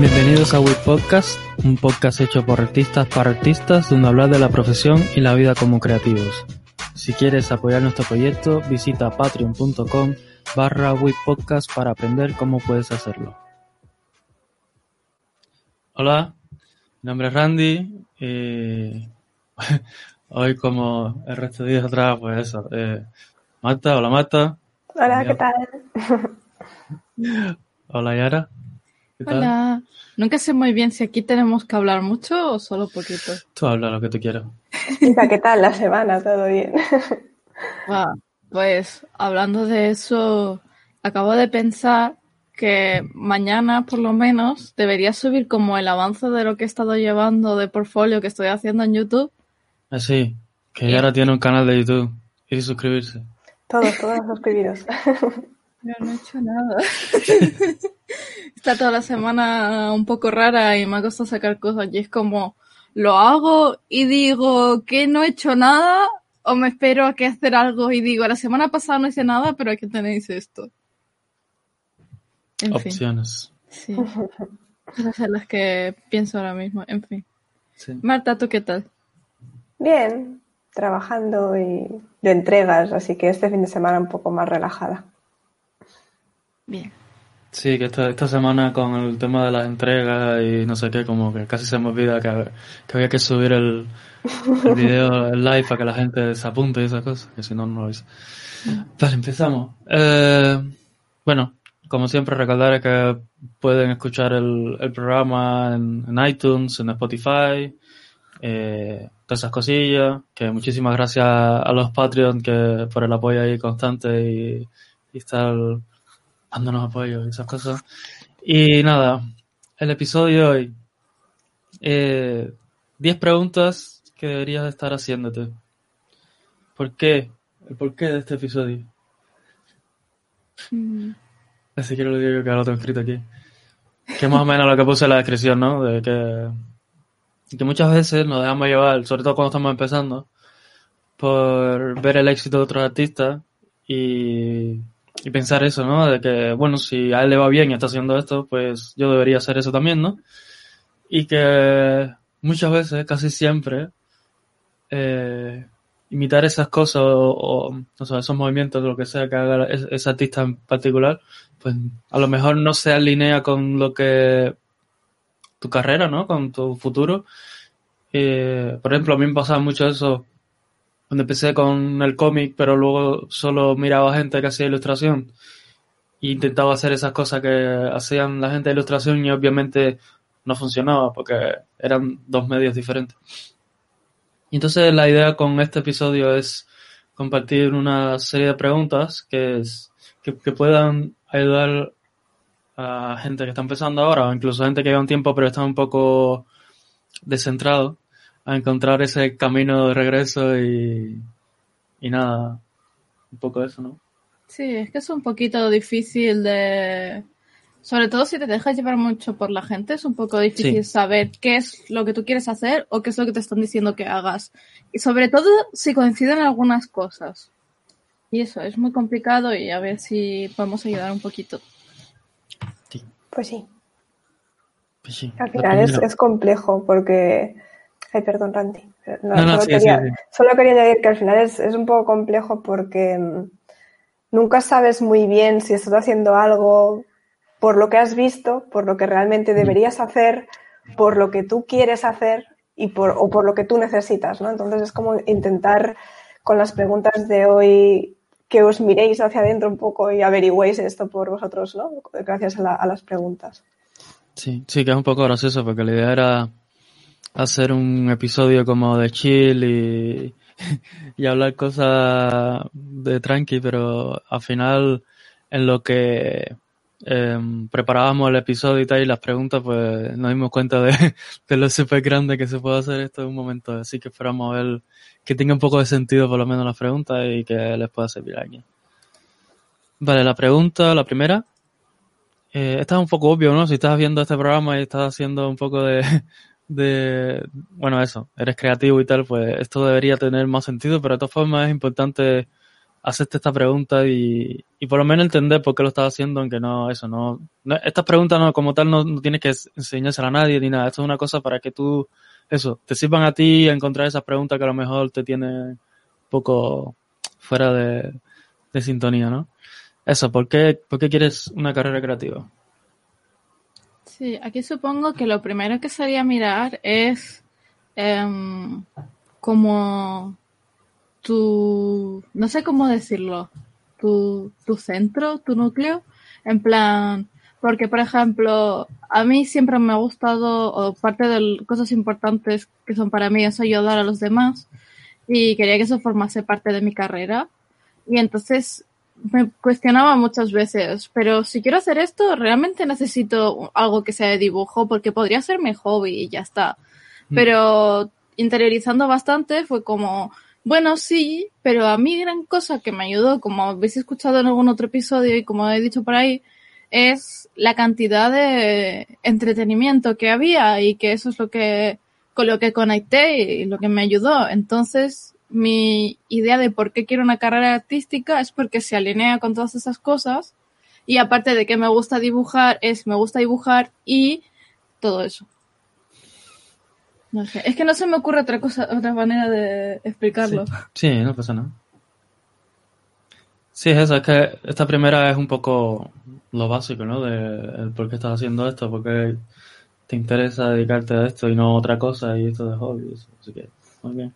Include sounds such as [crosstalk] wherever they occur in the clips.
Bienvenidos a WIT Podcast, un podcast hecho por artistas para artistas donde hablar de la profesión y la vida como creativos. Si quieres apoyar nuestro proyecto, visita patreon.com barra Podcast para aprender cómo puedes hacerlo. Hola, mi nombre es Randy y [laughs] hoy como el resto de días atrás, pues eso, eh, Marta, hola Marta. Hola, ¿qué tal? [laughs] Hola Yara. Hola. Nunca sé muy bien si aquí tenemos que hablar mucho o solo poquito. Tú habla lo que tú quieras. ¿qué tal la semana? ¿Todo bien? pues hablando de eso, acabo de pensar que mañana por lo menos debería subir como el avance de lo que he estado llevando de portfolio que estoy haciendo en YouTube. Ah, sí, que Yara tiene un canal de YouTube y suscribirse. Todos, todos suscribiros. [laughs] Yo no he hecho nada. [laughs] Está toda la semana un poco rara y me ha costado sacar cosas. Y es como, lo hago y digo que no he hecho nada o me espero a que hacer algo y digo, la semana pasada no hice nada, pero aquí tenéis esto. Opciones. Sí. Esas son las que pienso ahora mismo. En fin. Marta, ¿tú qué tal? Bien, trabajando y de entregas, así que este fin de semana un poco más relajada. Bien. Sí, que esta, esta semana con el tema de las entregas y no sé qué, como que casi se me olvida que, había que subir el, video, el live para que la gente se apunte y esas cosas, que si no, no lo hice. Vale, empezamos. Eh, bueno, como siempre, recordar que pueden escuchar el, el programa en, iTunes, en Spotify, eh, todas esas cosillas, que muchísimas gracias a los Patreon que por el apoyo ahí constante y estar dándonos apoyo y esas cosas. Y nada, el episodio de hoy. Eh, 10 preguntas que deberías estar haciéndote. ¿Por qué? ¿El por qué de este episodio? Mm. Así que lo digo que ahora lo tengo escrito aquí. Que más o menos lo que puse en la descripción, ¿no? De que, que muchas veces nos dejamos llevar, sobre todo cuando estamos empezando, por ver el éxito de otros artistas y y pensar eso, ¿no? De que, bueno, si a él le va bien y está haciendo esto, pues yo debería hacer eso también, ¿no? Y que muchas veces, casi siempre, eh, imitar esas cosas o, o, sea, esos movimientos, lo que sea que haga ese, artista en particular, pues a lo mejor no se alinea con lo que tu carrera, ¿no? Con tu futuro. Eh, por ejemplo, a mí me pasaba mucho eso cuando empecé con el cómic, pero luego solo miraba gente que hacía ilustración e intentaba hacer esas cosas que hacían la gente de ilustración y obviamente no funcionaba porque eran dos medios diferentes. Y entonces la idea con este episodio es compartir una serie de preguntas que, es, que, puedan ayudar a gente que está empezando ahora o incluso gente que lleva un tiempo pero está un poco descentrado a encontrar ese camino de regreso y, y nada, un poco eso, ¿no? Sí, es que es un poquito difícil de... Sobre todo si te dejas llevar mucho por la gente, es un poco difícil saber qué es lo que tú quieres hacer o qué es lo que te están diciendo que hagas. Y sobre todo si coinciden algunas cosas. Y eso, es muy complicado y a ver si podemos ayudar un poquito. Pues sí. Pues sí. Al final es, es complejo porque Ay, perdón, Randy. solo, quería, añadir que al final es, un poco complejo porque mm, nunca sabes muy bien si estás haciendo algo por lo que has visto, por lo que realmente deberías hacer, por lo que tú quieres hacer y por, o por lo que tú necesitas, ¿no? Entonces es como intentar con las preguntas de hoy que os miréis hacia adentro un poco y averigüéis esto por vosotros, ¿no? Gracias a, a las preguntas. Sí, sí, que es un poco gracioso porque la idea era hacer un episodio como de chill y, [laughs] y hablar cosas de tranqui, pero al final en lo que em, preparábamos el episodio y tal y las preguntas, pues nos dimos cuenta de, [laughs] de lo súper grande que se puede hacer esto en un momento. Así que esperamos a ver que tenga un poco de sentido por lo menos las preguntas y que les pueda servir a alguien. Vale, la pregunta, la primera. Eh, es un poco obvio, ¿no? Si estás viendo este programa y estás haciendo un poco de, [laughs] de, bueno, eso, eres creativo y tal, pues esto debería tener más sentido, pero de todas formas es importante hacerte esta pregunta y, y por lo menos entender por qué lo estás haciendo, aunque no, eso, no, estas preguntas no, como tal no, no tienes que enseñársela a nadie ni nada, esto es una cosa para que tú, eso, te sirvan a ti a encontrar esas preguntas que a lo mejor te tienen poco fuera de, de sintonía, ¿no? Eso, ¿por qué, ¿por qué quieres una carrera creativa? Sí, aquí supongo que lo primero que sería mirar es em, como tu, no sé cómo decirlo, tu, tu centro, tu núcleo, en plan, porque por ejemplo, a mí siempre me ha gustado, o parte de cosas importantes que son para mí es ayudar a los demás, y quería que eso formase parte de mi carrera. Y entonces me cuestionaba muchas veces, pero si quiero hacer esto, realmente necesito algo que sea de dibujo porque podría ser mi hobby y ya está. Mm. Pero interiorizando bastante fue como, bueno, sí, pero a mí gran cosa que me ayudó, como habéis escuchado en algún otro episodio y como he dicho por ahí, es la cantidad de entretenimiento que había y que eso es lo que, con lo que conecté y lo que me ayudó. Entonces, mi idea de por qué quiero una carrera artística es porque se alinea con todas esas cosas y aparte de que me gusta dibujar, es me gusta dibujar y todo eso. No sé, es que no se me ocurre otra cosa, otra manera de explicarlo. Sí, no pasa nada. Sí, es eso, es que esta primera es un poco lo básico, ¿no? De por qué estás haciendo esto, por qué te interesa dedicarte a esto y no a otra cosa y esto de hobby. Así que, muy bien.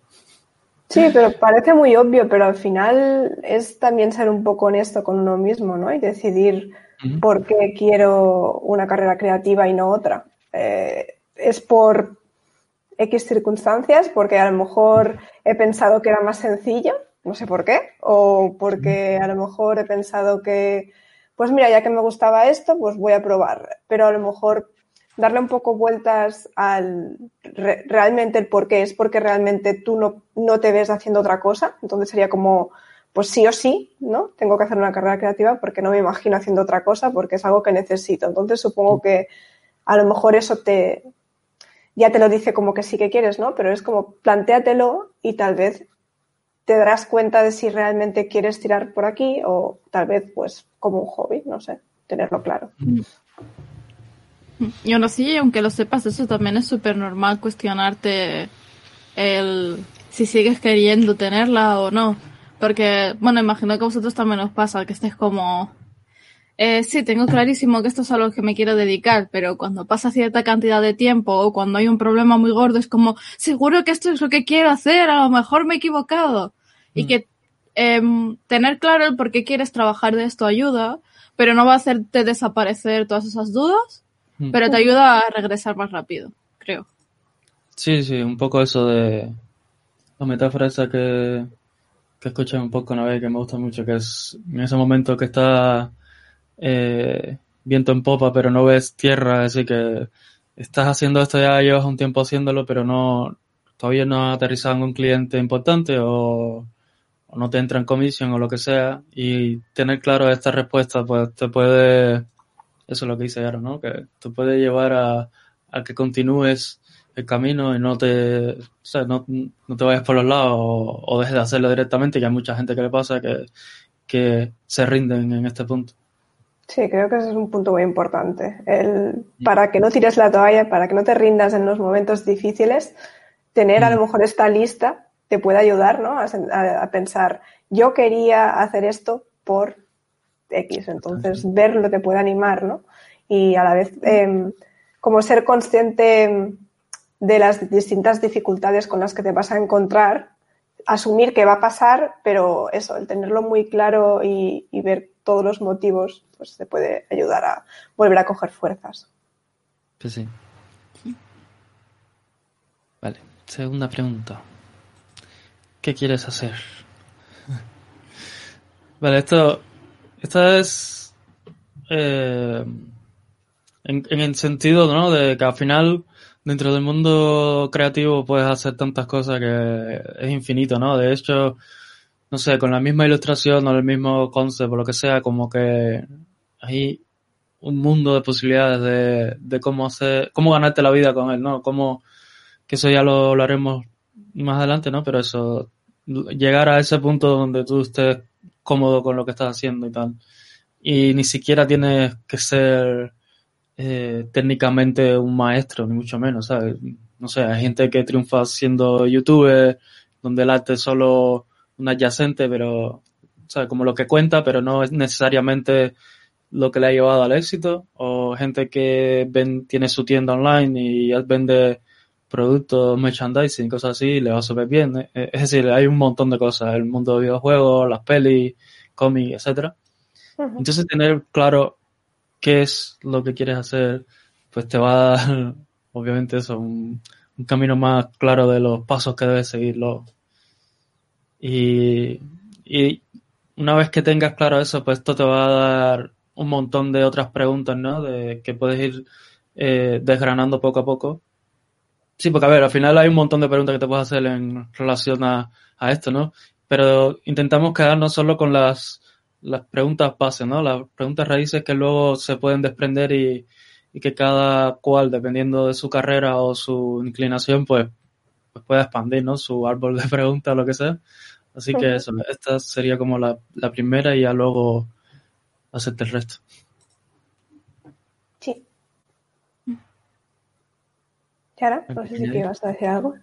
Sí, pero parece muy obvio, pero al final es también ser un poco honesto con uno mismo, ¿no? Y decidir por qué quiero una carrera creativa y no otra. Eh, es por X circunstancias, porque a lo mejor he pensado que era más sencillo, no sé por qué, o porque a lo mejor he pensado que, pues mira, ya que me gustaba esto, pues voy a probar, pero a lo mejor darle un poco vueltas al realmente el por qué es porque realmente tú no, no te ves haciendo otra cosa. Entonces sería como, pues sí o sí, ¿no? Tengo que hacer una carrera creativa porque no me imagino haciendo otra cosa porque es algo que necesito. Entonces supongo que a lo mejor eso te, ya te lo dice como que sí que quieres, ¿no? Pero es como plantéatelo y tal vez te darás cuenta de si realmente quieres tirar por aquí o tal vez pues como un hobby, no sé, tenerlo claro. Mm. Y aún así, aunque lo sepas, eso también es súper normal cuestionarte el si sigues queriendo tenerla o no. Porque, bueno, imagino que a vosotros también os pasa, que estés como, eh, sí, tengo clarísimo que esto es a lo que me quiero dedicar, pero cuando pasa cierta cantidad de tiempo o cuando hay un problema muy gordo es como, seguro que esto es lo que quiero hacer, a lo mejor me he equivocado. Y mm. que em, tener claro el por qué quieres trabajar de esto ayuda, pero no va a hacerte desaparecer todas esas dudas. Pero te ayuda a regresar más rápido, creo. Sí, sí, un poco eso de la metáfora esa que, que escuché un poco una vez que me gusta mucho, que es en ese momento que está eh, viento en popa pero no ves tierra, así que estás haciendo esto ya, llevas un tiempo haciéndolo, pero no todavía no has aterrizado en un cliente importante o, o no te entra en comisión o lo que sea y tener claro esta respuesta pues te puede eso es lo que dice Aaron, ¿no? Que te puede llevar a, que continúes el camino y no te, o sea, no, te vayas por los lados o, dejes de hacerlo directamente, que hay mucha gente que le pasa que, que se rinden en este punto. Sí, creo que ese es un punto muy importante. El, para que no tires la toalla, para que no te rindas en los momentos difíciles, tener a lo mm. mejor esta lista te puede ayudar ¿no? a, a pensar, yo quería hacer esto por X. Entonces, verlo te puede animar, ¿no? Y a la vez, em, como ser consciente de las distintas dificultades con las que te vas a encontrar, asumir que va a pasar, pero eso, el tenerlo muy claro y, ver todos los motivos, pues te puede ayudar a volver a coger fuerzas. Pues sí. Vale, segunda pregunta. ¿Qué quieres hacer? [laughs] Vale, esto, esto es eh, en, el sentido ¿no? de que al final dentro del mundo creativo puedes hacer tantas cosas que es infinito, ¿no? De hecho, no sé, con la misma ilustración o el mismo concept o lo que sea, como que hay un mundo de posibilidades de, de cómo hacer, cómo ganarte la vida con él, ¿no? Cómo, que eso ya lo, lo haremos más adelante, ¿no? Pero eso, llegar a ese punto donde tú estés cómodo con lo que estás haciendo y tal. Y ni siquiera tienes que ser eh, técnicamente un maestro, ni mucho menos, ¿sabes? No sé, hay gente que triunfa siendo youtuber, donde el arte es solo un adyacente, pero, ¿sabes? Como lo que cuenta, pero no es necesariamente lo que le ha llevado al éxito, o gente que tiene su tienda online y vende productos, merchandising, cosas así, le va súper bien. Eh, es decir, hay un montón de cosas, el mundo de videojuegos, las pelis, cómics, etcétera. Entonces tener claro qué es lo que quieres hacer, pues te va a dar, [laughs] obviamente eso, un, camino más claro de los pasos que debes seguirlo. Y, y una vez que tengas claro eso, pues esto te va a dar un montón de otras preguntas, ¿no? De que puedes ir eh, desgranando poco a poco Sí, porque a ver, al final hay un montón de preguntas que te puedes hacer en relación a, esto, ¿no? Pero intentamos quedarnos solo con las, las preguntas base, ¿no? Las preguntas raíces que luego se pueden desprender y, y que cada cual, dependiendo de su carrera o su inclinación, pues, pues pueda expandir, ¿no? Su árbol de [laughs] preguntas o lo que sea. Así que eso, esta sería como la, la primera y ya luego hacerte el resto. Yara, no sé si te ibas a decir algo.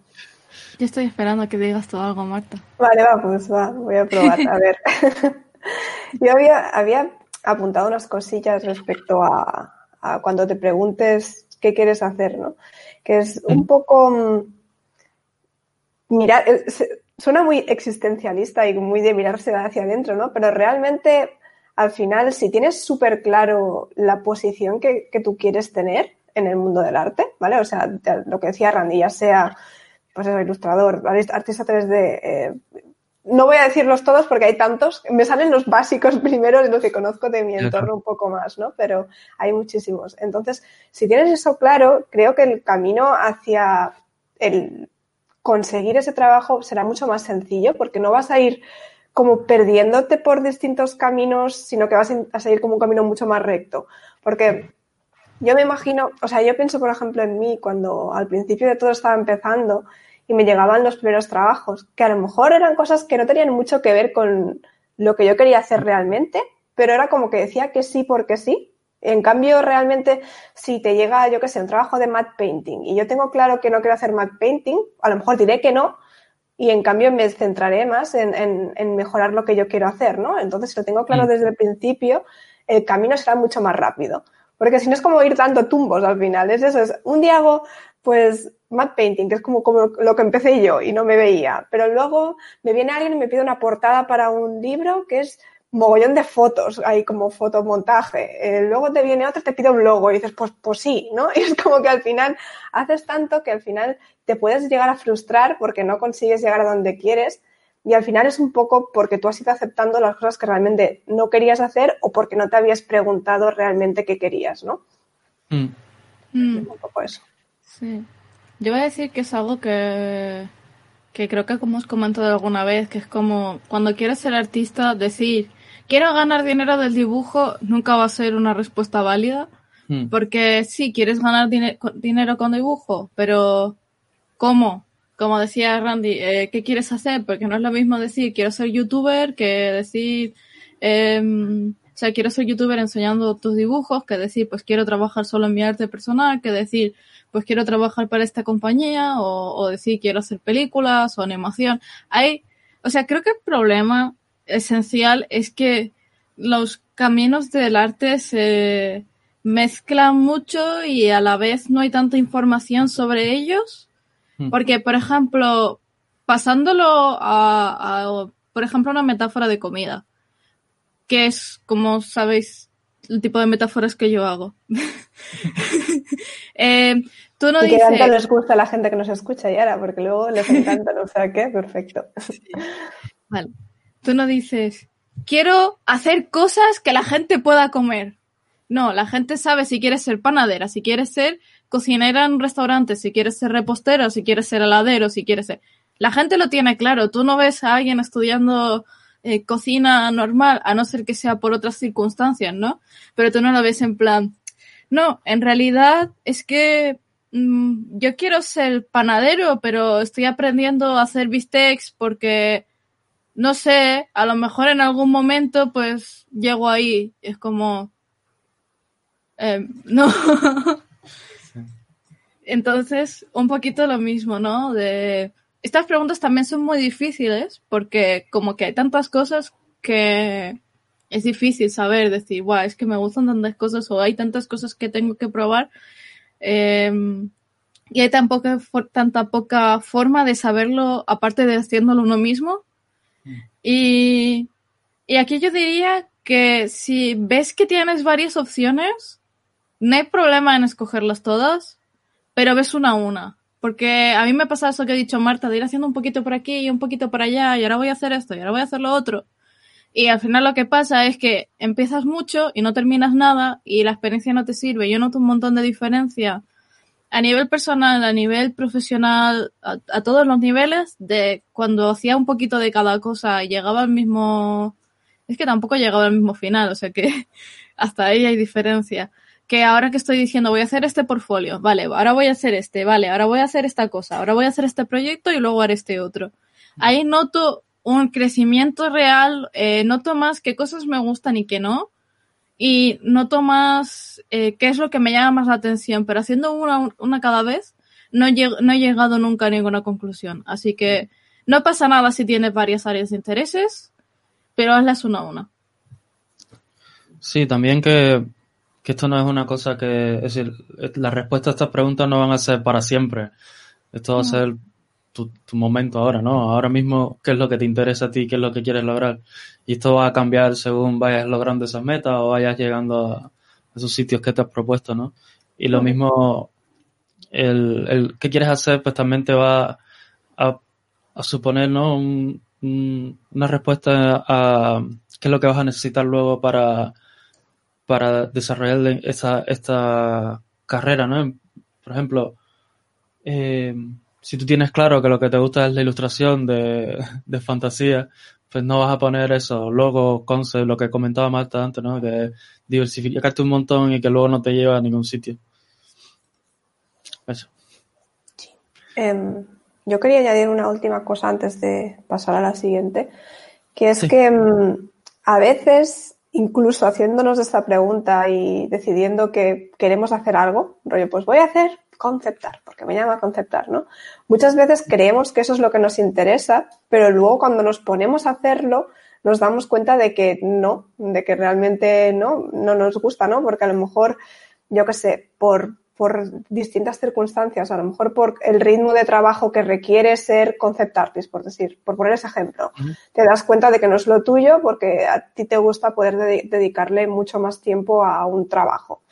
Yo estoy esperando a que digas todo algo, Marta. Vale, va, pues va, voy a probar. A ver. [laughs] Yo había, había apuntado unas cosillas respecto a, cuando te preguntes qué quieres hacer, ¿no? Que es un poco mm, mirar, suena muy existencialista y muy de mirarse hacia adentro, ¿no? Pero realmente, al final, si tienes súper claro la posición que, que tú quieres tener, en el mundo del arte, ¿vale? O sea, lo que decía Randy, ya sea, pues eso, ilustrador, artista 3D, eh, no voy a decirlos todos porque hay tantos, me salen los básicos [laughs] primero de los que conozco de mi entorno un poco más, ¿no? Pero hay muchísimos. Entonces, si tienes eso claro, creo que el camino hacia el conseguir ese trabajo será mucho más sencillo porque no vas a ir como perdiéndote por distintos caminos, sino que vas a seguir como un camino mucho más recto. Porque yo me imagino, o sea, yo pienso, por ejemplo, en mí cuando al principio de todo estaba empezando y me llegaban los primeros trabajos, que a lo mejor eran cosas que no tenían mucho que ver con lo que yo quería hacer realmente, pero era como que decía que sí porque sí. En cambio, realmente, si te llega, yo qué sé, un trabajo de matte painting y yo tengo claro que no quiero hacer matte painting, a lo mejor diré que no, y en cambio me centraré más en, en, mejorar lo que yo quiero hacer, ¿no? Entonces, si lo tengo claro mm. desde el principio, el camino será mucho más rápido. Porque si no es como ir dando tumbos al final, es eso, es un día hago pues matte painting, que es como, como lo que empecé yo y no me veía, pero luego me viene alguien y me pide una portada para un libro que es mogollón de fotos, hay como fotomontaje. Eh, luego te viene otro y te pide un logo y dices, pues, pues sí, ¿no? [laughs] Y es como que al final haces tanto que al final te puedes llegar a frustrar porque no consigues llegar a donde quieres y al final es un poco porque tú has ido aceptando las cosas que realmente no querías hacer o porque no te habías preguntado realmente qué querías, ¿no? Mm. Mm. Un poco eso. Sí. Yo voy a decir que es algo que, que creo que como os comentado alguna vez, que es como cuando quieres ser artista, decir quiero ganar dinero del dibujo nunca va a ser una respuesta válida. Mm. Porque sí, quieres ganar dinero con dibujo, pero ¿cómo? Como decía Randy, eh, ¿qué quieres hacer? Porque no es lo mismo decir quiero ser youtuber que decir, em, o sea, quiero ser youtuber enseñando tus dibujos, que decir, pues quiero trabajar solo en mi arte personal, que decir, pues quiero trabajar para esta compañía, o, o decir quiero hacer películas o animación. Hay, o sea, creo que el problema esencial es que los caminos del arte se mezclan mucho y a la vez no hay tanta información sobre ellos. Porque, por ejemplo, pasándolo a, por ejemplo, una metáfora de comida, que es, como sabéis, el tipo de metáforas que yo hago. [laughs] eh, tú no y que tanto les gusta a la gente que nos escucha, Yara, porque luego les encanta, o sea, ¿qué? Perfecto. [laughs] Vale. Tú no dices, quiero hacer cosas que la gente pueda comer. No, la gente sabe si quieres ser panadera, si quieres ser cocinera en un restaurante, si quieres ser repostero, si quieres ser heladero, si quieres ser... La gente lo tiene claro. Tú no ves a alguien estudiando eh, cocina normal, a no ser que sea por otras circunstancias, ¿no? Pero tú no lo ves en plan, no, en realidad es que mm, yo quiero ser panadero, pero estoy aprendiendo a hacer bistecs porque, no sé, a lo mejor en algún momento pues llego ahí. Es como, eh, [laughs] no. Entonces, un poquito lo mismo, ¿no? De estas preguntas también son muy difíciles porque como que hay tantas cosas que es difícil saber, decir, guau, es que me gustan tantas cosas o hay tantas cosas que tengo que probar. Em, y hay tan poca, tanta poca forma de saberlo aparte de haciéndolo uno mismo. Mm. Y, y aquí yo diría que si ves que tienes varias opciones, no hay problema en escogerlas todas, pero ves una a una. Porque a mí me pasa eso que ha dicho Marta, de ir haciendo un poquito por aquí y un poquito por allá, y ahora voy a hacer esto, y ahora voy a hacer lo otro. Y al final lo que pasa es que empiezas mucho y no terminas nada, y la experiencia no te sirve. Yo noto un montón de diferencia a nivel personal, a nivel profesional, a, todos los niveles, de cuando hacía un poquito de cada cosa y llegaba al mismo. Es que tampoco llegaba al mismo final, o sea que [laughs] hasta ahí hay diferencia que ahora que estoy diciendo voy a hacer este portfolio, vale, ahora voy a hacer este, vale, ahora voy a hacer esta cosa, ahora voy a hacer este proyecto y luego haré este otro. Ahí noto un crecimiento real, eh, noto más qué cosas me gustan y qué no, y noto más eh, qué es lo que me llama más la atención, pero haciendo una, una cada vez no, no he llegado nunca a ninguna conclusión. Así que no pasa nada si tienes varias áreas de intereses, pero hazlas una a una. Sí, también que que esto no es una cosa que, es decir, las respuestas a estas preguntas no van a ser para siempre. Esto va a ser tu, momento ahora, ¿no? Ahora mismo, ¿qué es lo que te interesa a ti? ¿Qué es lo que quieres lograr? Y esto va a cambiar según vayas logrando esas metas o vayas llegando a esos sitios que te has propuesto, ¿no? Y lo mismo, el, el qué quieres hacer, pues también te va a, a suponer, ¿no? una respuesta a qué es lo que vas a necesitar luego para para desarrollar esa, esta carrera, ¿no? Por ejemplo, eh, si tú tienes claro que lo que te gusta es la ilustración de, de fantasía, pues no vas a poner eso, luego concept, lo que comentaba Marta antes, ¿no? Que diversificarte un montón y que luego no te lleva a ningún sitio. Eso. Sí. Em, yo quería añadir una última cosa antes de pasar a la siguiente, que es que em, a veces incluso haciéndonos esta pregunta y decidiendo que queremos hacer algo, rollo, pues voy a hacer conceptar, porque me llama conceptar, ¿no? Muchas veces creemos que eso es lo que nos interesa, pero luego cuando nos ponemos a hacerlo, nos damos cuenta de que no, de que realmente no, no nos gusta, ¿no? Porque a lo mejor, yo qué sé, por, por distintas circunstancias, a lo mejor por el ritmo de trabajo que requiere ser concept artist, por decir, por poner ese ejemplo. Te das cuenta de que no es lo tuyo porque a ti te gusta poder dedicarle mucho más tiempo a un trabajo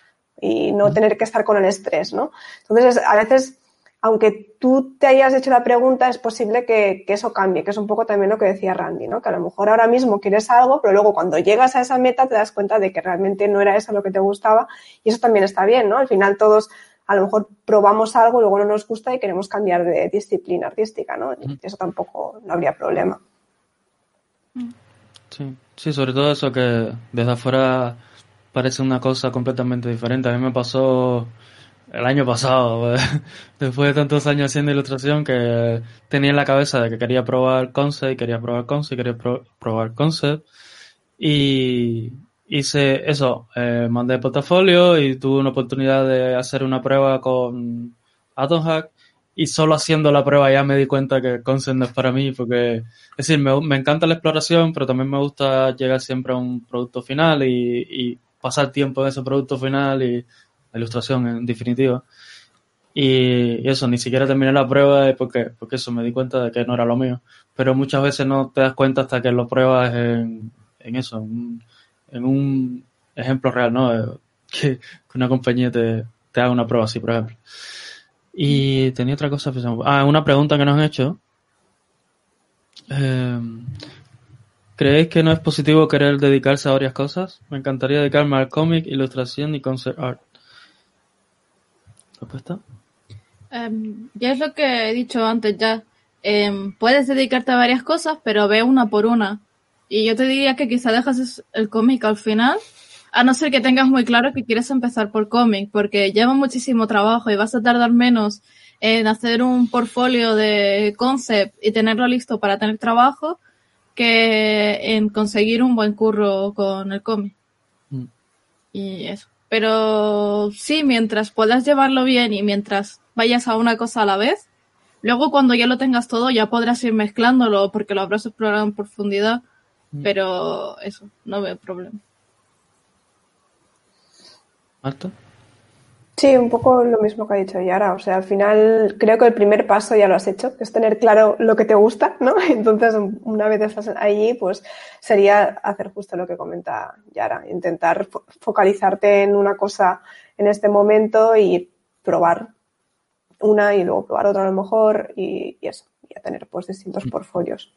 y no tener que estar con el estrés, ¿no? Entonces, a veces, aunque tú te hayas hecho la pregunta, es posible que, que, eso cambie, que es un poco también lo que decía Randy, ¿no? Que a lo mejor ahora mismo quieres algo, pero luego cuando llegas a esa meta te das cuenta de que realmente no era eso lo que te gustaba y eso también está bien, ¿no? Al final todos a lo mejor probamos algo, luego no nos gusta y queremos cambiar de disciplina artística, ¿no? Eso tampoco no habría problema. Sí, sí, sobre todo eso que desde afuera parece una cosa completamente diferente. A mí me pasó el año pasado, [laughs] después de tantos años haciendo ilustración, que tenía en la cabeza de que quería probar concept, quería probar concept, quería probar concept. Y hice eso, eh, mandé portafolio y tuve una oportunidad de hacer una prueba con AtomHack y solo haciendo la prueba ya me di cuenta que concept no es para mí porque, es decir, me, me, encanta la exploración, pero también me gusta llegar siempre a un producto final y, y pasar tiempo en ese producto final y ilustración en definitiva. Y, eso, ni siquiera terminé la prueba porque, porque eso me di cuenta de que no era lo mío. Pero muchas veces no te das cuenta hasta que lo pruebas en, eso, en, en, un ejemplo real, ¿no? Que, una compañía te, te, haga una prueba así, por ejemplo. Y tenía otra cosa, pues, ah, una pregunta que nos han hecho. Eh, ¿Creéis que no es positivo querer dedicarse a varias cosas? Me encantaría dedicarme al cómic, ilustración y concert art. ¿Respuesta? Um, ya es lo que he dicho antes ya. Em, puedes dedicarte a varias cosas, pero ve una por una. Y yo te diría que quizá dejas el cómic al final, a no ser que tengas muy claro que quieres empezar por cómic, porque lleva muchísimo trabajo y vas a tardar menos en hacer un portfolio de concept y tenerlo listo para tener trabajo que en conseguir un buen curro con el cómic. Mm. Y eso. Pero sí, mientras puedas llevarlo bien y mientras vayas a una cosa a la vez, luego cuando ya lo tengas todo ya podrás ir mezclándolo porque lo habrás explorado en profundidad. Mm. Pero eso, no veo problema. ¿Marta? Sí, un poco lo mismo que ha dicho Yara. O sea, al final creo que el primer paso ya lo has hecho, es tener claro lo que te gusta, ¿no? [laughs] Entonces, una vez estás allí, pues sería hacer justo lo que comenta Yara, intentar focalizarte en una cosa en este momento y probar una y luego probar otra a lo mejor y, eso, y a tener pues distintos mm. portfolios.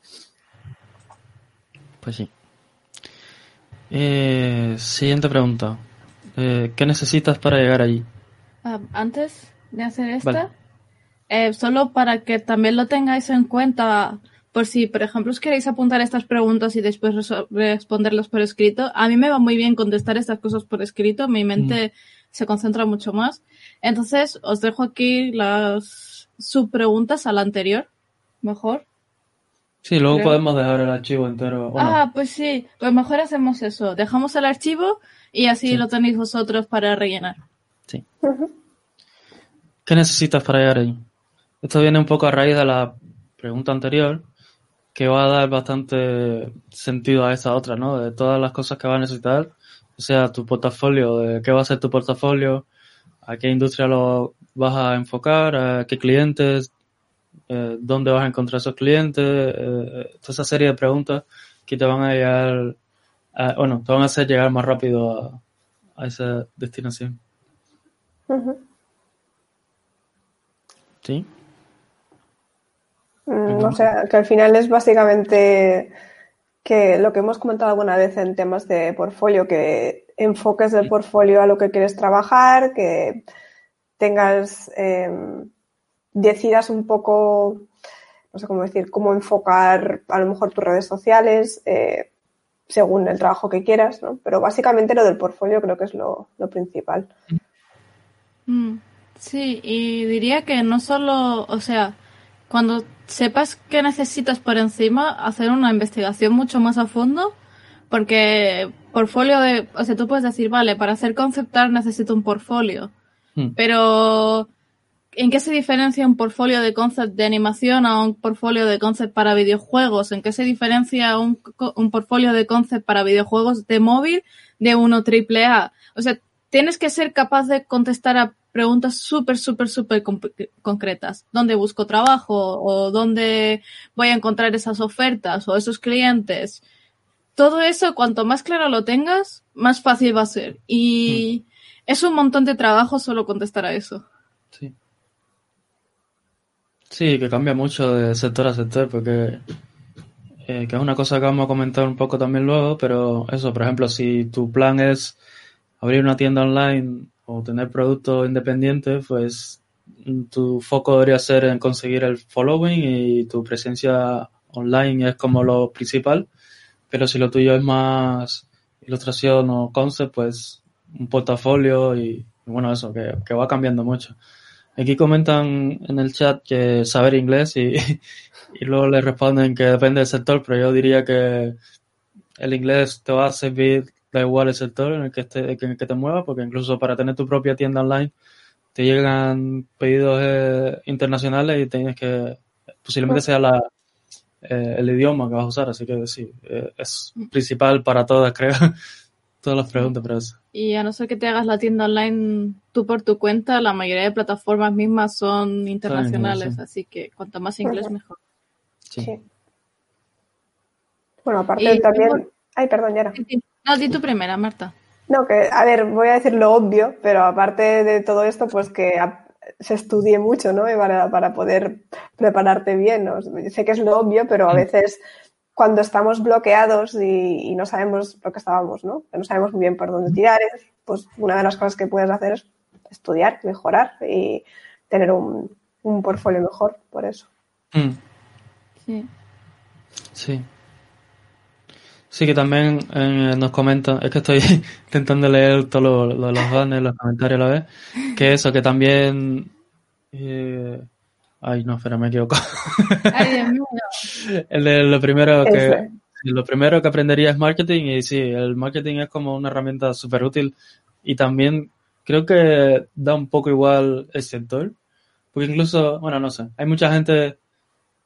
Pues sí. Eh, siguiente pregunta. Eh, ¿Qué necesitas para llegar allí? Ah, antes de hacer esta, eh, solo para que también lo tengáis en cuenta, por si, por ejemplo, os queréis apuntar estas preguntas y después responderlas por escrito. A mí me va muy bien contestar estas cosas por escrito, mi mente mm. se concentra mucho más. Entonces, os dejo aquí las subpreguntas a la anterior, mejor. Sí, luego podemos dejar el archivo entero. Ah, pues sí, pues mejor hacemos eso. Dejamos el archivo y así lo tenéis vosotros para rellenar. Sí. ¿Qué necesitas para llegar ahí? Esto viene un poco a raíz de la pregunta anterior, que va a dar bastante sentido a esa otra, ¿no? De todas las cosas que vas a necesitar, o sea, tu portafolio, de qué va a ser tu portafolio, a qué industria lo vas a enfocar, a qué clientes, eh, dónde vas a encontrar esos clientes, eh, toda esa serie de preguntas que te van a llegar, bueno, te van a hacer llegar más rápido a esa destinación. Sí. Mm, o sea, que al final es básicamente que lo que hemos comentado alguna vez en temas de portfolio, que enfoques el portfolio a lo que quieres trabajar, que tengas, em, decidas un poco, no sé cómo decir, cómo enfocar a lo mejor tus redes sociales, eh, según el trabajo que quieras, ¿no? Pero básicamente lo del portfolio creo que es lo, principal. Mm, sí, y diría que no solo, o sea, cuando sepas qué necesitas por encima, hacer una investigación mucho más a fondo, porque portfolio de, o sea, tú puedes decir, vale, para hacer conceptar necesito un portfolio, mm. pero ¿En qué se diferencia un portfolio de concept de animación a un portfolio de concept para videojuegos? ¿En qué se diferencia un, un portfolio de concept para videojuegos de móvil de uno triple A? O sea, tienes que ser capaz de contestar a preguntas súper, súper, súper concretas. ¿Dónde busco trabajo? ¿O dónde voy a encontrar esas ofertas? ¿O esos clientes? Todo eso, cuanto más claro lo tengas, más fácil va a ser. Y hmm. es un montón de trabajo solo contestar a eso. Sí. Sí, que cambia mucho de sector a sector, porque eh, que es una cosa que vamos a comentar un poco también luego, pero eso, por ejemplo, si tu plan es abrir una tienda online o tener productos independientes, pues tu foco debería ser en conseguir el following y tu presencia online es como lo principal, pero si lo tuyo es más ilustración o concept, pues un portafolio y, bueno, eso, que, va cambiando mucho. Aquí comentan en el chat que saber inglés [laughs] y luego le responden que depende del sector, pero yo diría que el inglés te va a servir, da igual el sector en el que, esté, en el que te muevas, porque incluso para tener tu propia tienda online te llegan pedidos eh, internacionales y tienes que, posiblemente sea la, eh, el idioma que vas a usar, así que sí, eh, es principal para todas, [laughs] creo, todas las preguntas, pero eso. Y a no ser que te hagas la tienda online tú por tu cuenta, la mayoría de plataformas mismas son internacionales, así que cuanto más inglés mejor. Sí. Bueno, aparte también... Ay, perdón, Yara. No, di tu primera, Marta. No, que, a ver, voy a decir lo obvio, pero aparte de todo esto, pues que se estudie mucho, ¿no? Para, para poder prepararte bien. Sé que es lo obvio, pero a mm. veces cuando estamos bloqueados y, no sabemos lo que estábamos, ¿no? no sabemos muy bien por dónde tirar, pues una de las cosas que puedes hacer es estudiar, mejorar y tener un, un portfolio mejor, por eso. Mm. Sí. Sí. Sí, que también eh, nos comentan, es que estoy [laughs] intentando leer todos lo, los banners, los comentarios a la vez, que eso, que también... Eh, ay, no, espera, me equivoco. [laughs] Ay, Dios mío. [laughs] El lo primero que... Lo primero que aprendería es marketing y sí, el marketing es como una herramienta súper útil y también creo que da un poco igual el sector, porque incluso, bueno, no sé, hay mucha gente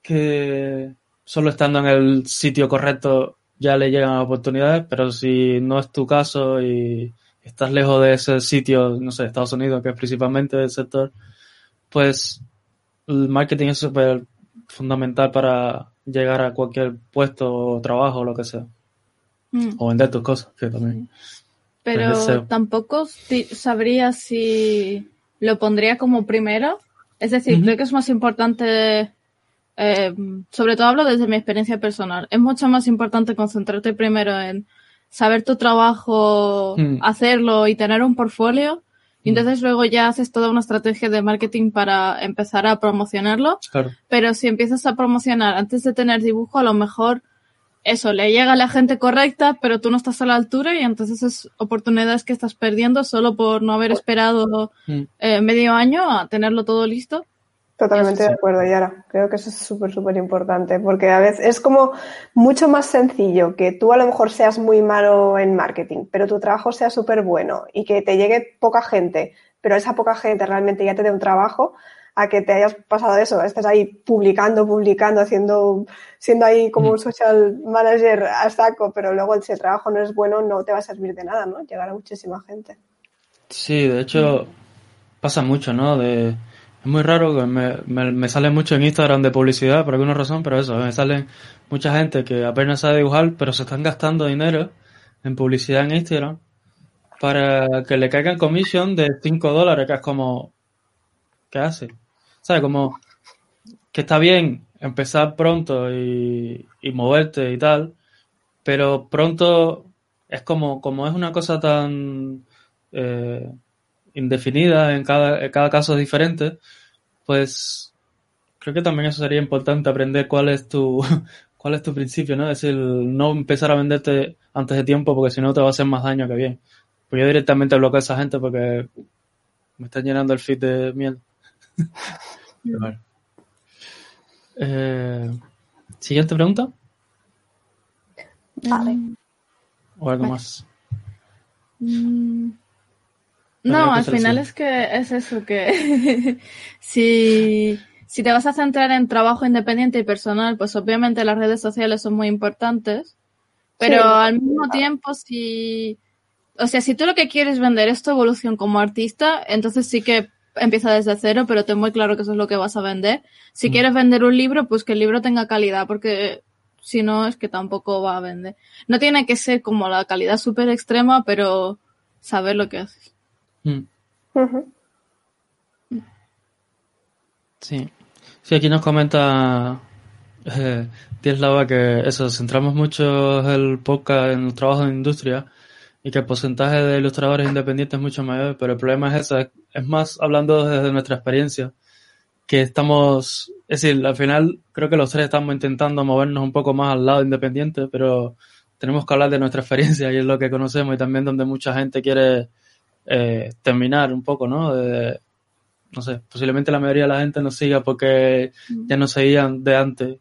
que solo estando en el sitio correcto ya le llegan oportunidades, pero si no es tu caso y estás lejos de ese sitio, no sé, Estados Unidos, que es principalmente el sector, pues el marketing es súper fundamental para llegar a cualquier puesto o trabajo o lo que sea. Mm. O vender tus cosas, que también. Pero tampoco sabría si lo pondría como primero. Es decir, creo que es más importante eh, sobre todo hablo desde mi experiencia personal, es mucho más importante concentrarte primero en saber tu trabajo, hmm. hacerlo y tener un portfolio. Y hmm. entonces luego ya haces toda una estrategia de marketing para empezar a promocionarlo. Pero si empiezas a promocionar antes de tener dibujo, a lo mejor eso le llega a la gente correcta, pero tú no estás a la altura y entonces es oportunidades que estás perdiendo solo por no haber esperado hmm. eh, medio año a tenerlo todo listo. Totalmente de acuerdo, Yara. Creo que eso es súper, súper importante, porque a veces es como mucho más sencillo que tú a lo mejor seas muy malo en marketing, pero tu trabajo sea súper bueno y que te llegue poca gente, pero esa poca gente realmente ya te dé un trabajo, a que te hayas pasado eso, estés ahí publicando, publicando, haciendo, siendo ahí como un mm. social manager a saco, pero luego si el trabajo no es bueno no te va a servir de nada, ¿no? Llegar a muchísima gente. Sí, de hecho pasa mucho, ¿no? De muy raro, me, me, sale mucho en Instagram de publicidad por alguna razón, pero eso, me salen mucha gente que apenas sabe dibujar, pero se están gastando dinero en publicidad en Instagram para que le caigan comisión de 5 dólares, que es como, ¿qué hace? ¿Sabes? Como que está bien empezar pronto y, y moverte y tal, pero pronto es como, como es una cosa tan eh, indefinida, en cada, en cada caso es diferente, pues creo que también eso sería importante aprender cuál es tu [laughs] cuál es tu principio, ¿no? Es decir, no empezar a venderte antes de tiempo porque si no te va a hacer más daño que bien. Pues yo directamente bloqueo a esa gente porque me están llenando el feed de miel. [laughs] eh, Siguiente pregunta. Vale. ¿O algo más? Mm. No, al final es que es eso, que [laughs] si, si te vas a centrar en trabajo independiente y personal, pues obviamente las redes sociales son muy importantes, pero al mismo tiempo si, o sea, si tú lo que quieres vender es tu evolución como artista, entonces sí que empieza desde cero, pero ten muy claro que eso es lo que vas a vender. Si mm. quieres vender un libro, pues que el libro tenga calidad, porque si no es que tampoco va a vender. No tiene que ser como la calidad súper extrema, pero saber lo que haces. Mm. Sí. Sí, aquí nos comenta eh, Lava que eso, centramos mucho el podcast en el trabajo de industria y que el porcentaje de ilustradores independientes es mucho mayor, pero el problema es eso, es más hablando desde nuestra experiencia, que estamos, es decir, al final creo que los tres estamos intentando movernos un poco más al lado independiente, pero tenemos que hablar de nuestra [laughs] experiencia y es lo que conocemos y también donde mucha gente quiere eh, terminar un poco, ¿no? no sé, posiblemente la mayoría de la gente nos siga porque ya nos seguían de antes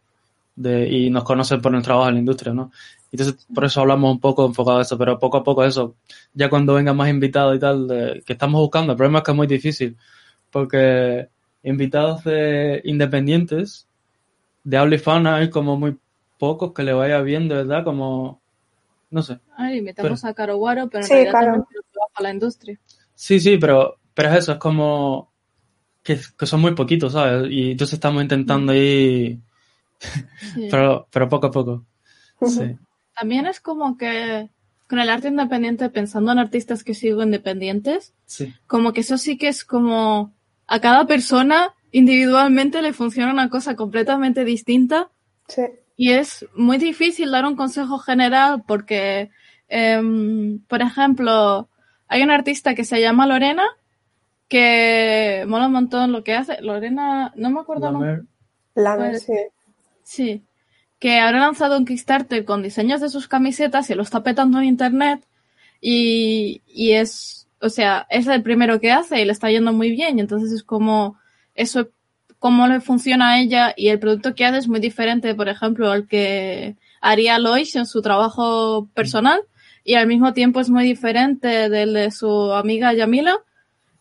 de, y nos conocen por nuestro trabajo en la industria, ¿no? Entonces, por eso hablamos un poco enfocado a eso, pero poco a poco eso, ya cuando vengan más invitados y tal, que estamos buscando, el problema es que es muy difícil, porque invitados de independientes, de habla hispana, hay como muy pocos que le vaya bien, de verdad, como, no sé. Ay, metamos a Caro Guaro, pero en realidad también trabaja la industria. Sí, sí, pero, pero es eso, es como que, son muy poquitos, ¿sabes? Y entonces estamos intentando ir, [laughs] pero, pero poco a poco. Sí. También es como que con el arte independiente, pensando en artistas que sigo independientes, sí. como que eso sí que es como a cada persona individualmente le funciona una cosa completamente distinta. Sí. Y es muy difícil dar un consejo general porque, em, por ejemplo, hay una artista que se llama Lorena que mola un montón lo que hace. Lorena, no me acuerdo. La pues, sí. Sí. Que habrá lanzado un Kickstarter con diseños de sus camisetas y lo está petando en internet. Y, y es, o sea, es el primero que hace y le está yendo muy bien. Y entonces es como, eso, cómo le funciona a ella y el producto que hace es muy diferente, por ejemplo, al que haría Lois en su trabajo personal. Y al mismo tiempo es muy diferente del de su amiga Yamila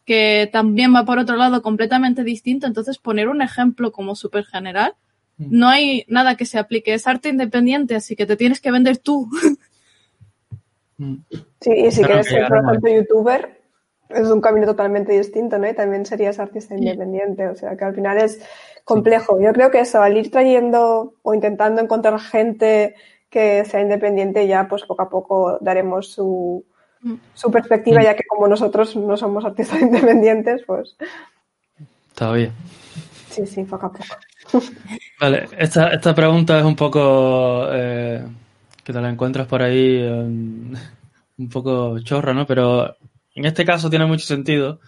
que también va por otro lado completamente distinto. Entonces, poner un ejemplo como súper general, mm. no hay nada que se aplique. Es arte independiente, así que te tienes que vender tú. [laughs] Mm. Sí, y si quieres ser, por ejemplo, youtuber, es un camino totalmente distinto, ¿no? Y también serías artista independiente, o sea, que al final es complejo. Yo creo que eso, al ir trayendo o intentando encontrar gente que sea independiente, ya pues poco a poco daremos su, su perspectiva, ya que como nosotros no somos artistas [laughs] independientes, pues... Está bien. Sí, sí, poco a poco. [laughs] Vale, esta, esta pregunta es un poco... Eh, que te la encuentras por ahí [laughs] un poco chorra, ¿no? Pero en este caso tiene mucho sentido,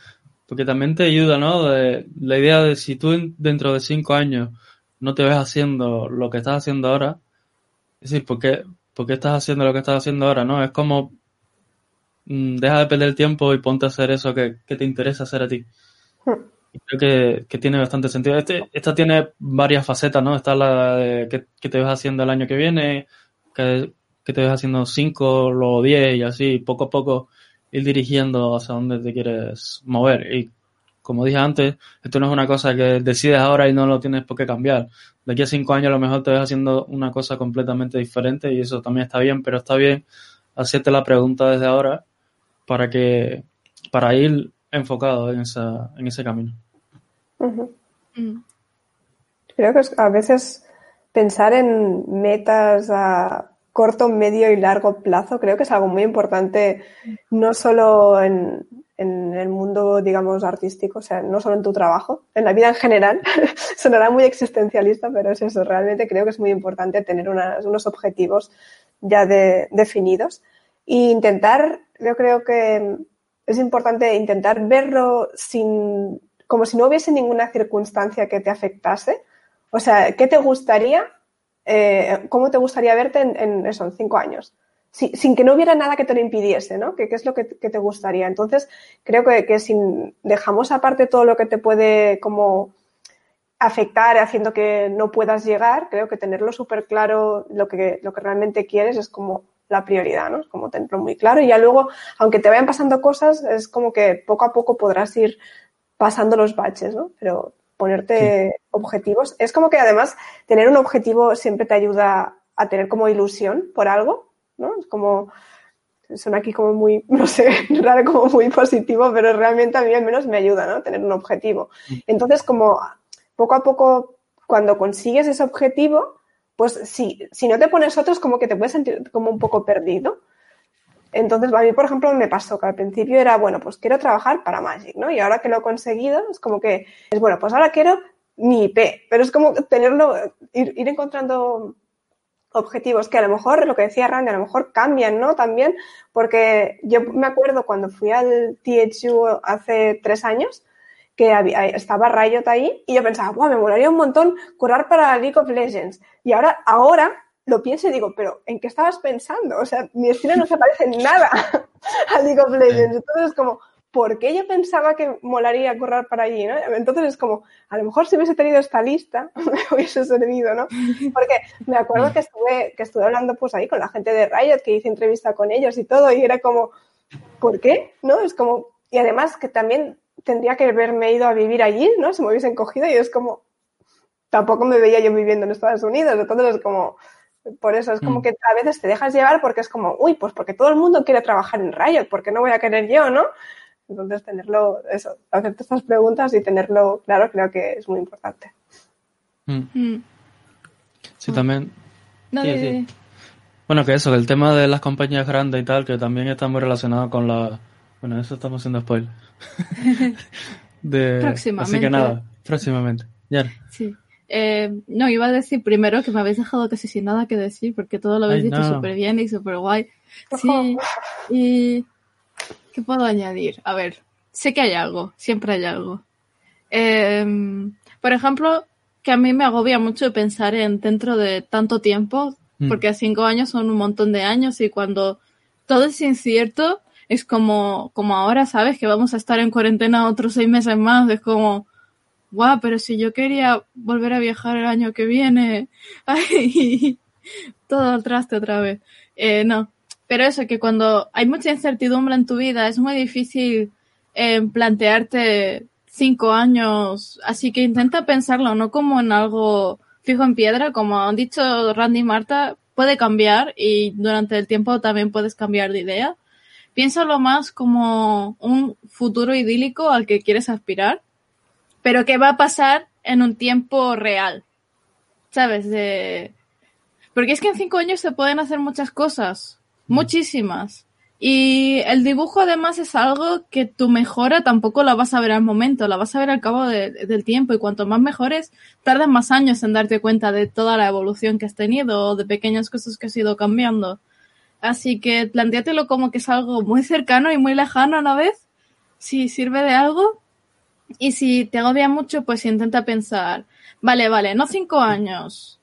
porque también te ayuda, ¿no? De, la idea de si tú dentro de cinco años no te ves haciendo lo que estás haciendo ahora, es decir, ¿por qué, por qué estás haciendo lo que estás haciendo ahora, no? Es como Mm, deja de perder tiempo y ponte a hacer eso que, te interesa hacer a ti. Hmm. creo que, tiene bastante sentido. Este, esta tiene varias facetas, ¿no? Está la de que, te ves haciendo el año que viene, que, te ves haciendo cinco, luego diez y así, poco a poco ir dirigiendo hacia dónde te quieres mover. Y como dije antes, esto no es una cosa que decides ahora y no lo tienes por qué cambiar. De aquí a cinco años a lo mejor te ves haciendo una cosa completamente diferente y eso también está bien, pero está bien hacerte la pregunta desde ahora para que para ir enfocado en, esa, en ese camino. Mm. Creo que a veces pensar en metas a corto, medio y largo plazo creo que es algo muy importante, no solo en, el mundo, digamos, artístico, o sea, no solo en tu trabajo, en la vida en general. [laughs] Sonará muy existencialista, pero es eso. Realmente creo que es muy importante tener unos objetivos ya definidos e intentar yo creo que es importante intentar verlo sin, como si no hubiese ninguna circunstancia que te afectase. O sea, ¿qué te gustaría? Eh, ¿Cómo te gustaría verte en, eso, en cinco años? Sin que no hubiera nada que te lo impidiese, ¿no? ¿Qué, es lo que, te gustaría? Entonces, creo que, que si dejamos aparte todo lo que te puede como afectar haciendo que no puedas llegar, creo que tenerlo súper claro lo que, lo que realmente quieres es como la prioridad, ¿no? Es como tenerlo muy claro y ya luego, aunque te vayan pasando cosas, es como que poco a poco podrás ir pasando los baches, ¿no? Pero ponerte objetivos. Es como que además tener un objetivo siempre te ayuda a tener como ilusión por algo, ¿no? Es como, suena aquí como muy, [laughs] no sé, raro, como muy positivo, pero realmente a mí al menos me ayuda, ¿no? Tener un objetivo. Mm. Entonces, como poco a poco, cuando consigues ese objetivo, pues si, si no te pones otros, como que te puedes sentir como un poco perdido. Entonces, a mí, por ejemplo, me pasó que al principio era, bueno, pues quiero trabajar para Magic, ¿no? Y ahora que lo he conseguido, es como que, es bueno, pues ahora quiero mi IP, pero es como tenerlo, ir, ir encontrando objetivos que a lo mejor, lo que decía Randy, a lo mejor cambian, ¿no? También, porque yo me acuerdo cuando fui al THU hace tres años, que había, estaba Riot ahí y yo pensaba, Buah, me molaría un montón curar para League of Legends. Y ahora, ahora lo pienso y digo, pero ¿en qué estabas pensando? O sea, mi estilo no se parece en nada [laughs] a League of Legends. Entonces, como, ¿por qué yo pensaba que molaría currar para allí? ¿no? Entonces es como, a lo mejor si hubiese tenido esta lista, [laughs] me hubiese servido, ¿no? Porque me acuerdo que estuve, que estuve hablando pues ahí con la gente de Riot, que hice entrevista con ellos y todo, y era como, ¿por qué? ¿No? Es como, y además que también tendría que haberme ido a vivir allí, ¿no? Si me hubiesen cogido y es como, tampoco me veía yo viviendo en Estados Unidos, entonces es como, por eso es como mm. que a veces te dejas llevar porque es como, uy, pues porque todo el mundo quiere trabajar en Riot, porque no voy a querer yo, ¿no? Entonces tenerlo, eso, hacerte estas preguntas y tenerlo claro creo que es muy importante. Mm. Mm. Sí, también. Bueno, que eso, el tema de las compañías grandes y tal, que también está muy relacionado con la... Bueno, eso estamos haciendo spoiler. [laughs] próximamente. Así que nada, próximamente. Ya. Sí. Eh, no, iba a decir primero que me habéis dejado casi sin nada que decir, porque todo lo habéis dicho súper bien y súper guay. Sí, y... ¿Qué puedo añadir? A ver, sé que hay algo, siempre hay algo. Em, por ejemplo, que a mí me agobia mucho pensar en dentro de tanto tiempo, mm. porque cinco años son un montón de años y cuando todo es incierto, es como, como ahora, ¿sabes? Que vamos a estar en cuarentena otros seis meses más, es como, guau, pero si yo quería volver a viajar el año que viene, [laughs] ay, todo al traste otra vez. Eh, no, pero eso, que cuando hay mucha incertidumbre en tu vida, es muy difícil eh, plantearte cinco años. Así que intenta pensarlo, no como en algo fijo en piedra, como han dicho Randy y Marta, puede cambiar y durante el tiempo también puedes cambiar de idea. Piénsalo más como un futuro idílico al que quieres aspirar, pero que va a pasar en un tiempo real. ¿Sabes? De... Porque es que en cinco años se pueden hacer muchas cosas muchísimas. Y el dibujo además es algo que tu mejora tampoco la vas a ver al momento, la vas a ver al cabo del tiempo y cuanto más mejores, tardas más años en darte cuenta de toda la evolución que has tenido o de pequeñas cosas que has ido cambiando. Así que planteátelo como que es algo muy cercano y muy lejano a la vez, si sirve de algo. Y si te agobia mucho, pues intenta pensar, vale, vale, no cinco años,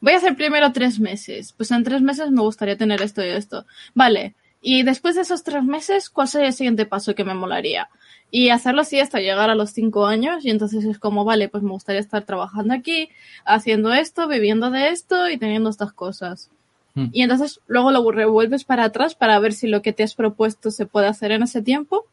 voy a hacer primero tres meses. Pues en tres meses me gustaría tener esto y esto. Vale. Y después de esos tres meses, ¿cuál sería el siguiente paso que me molaría? Y hacerlo así hasta llegar a los cinco años. Y entonces es como, vale, pues me gustaría estar trabajando aquí, haciendo esto, viviendo de esto y teniendo estas cosas. Hmm. Y entonces luego lo revuelves para atrás para ver si lo que te has propuesto se puede hacer en ese tiempo.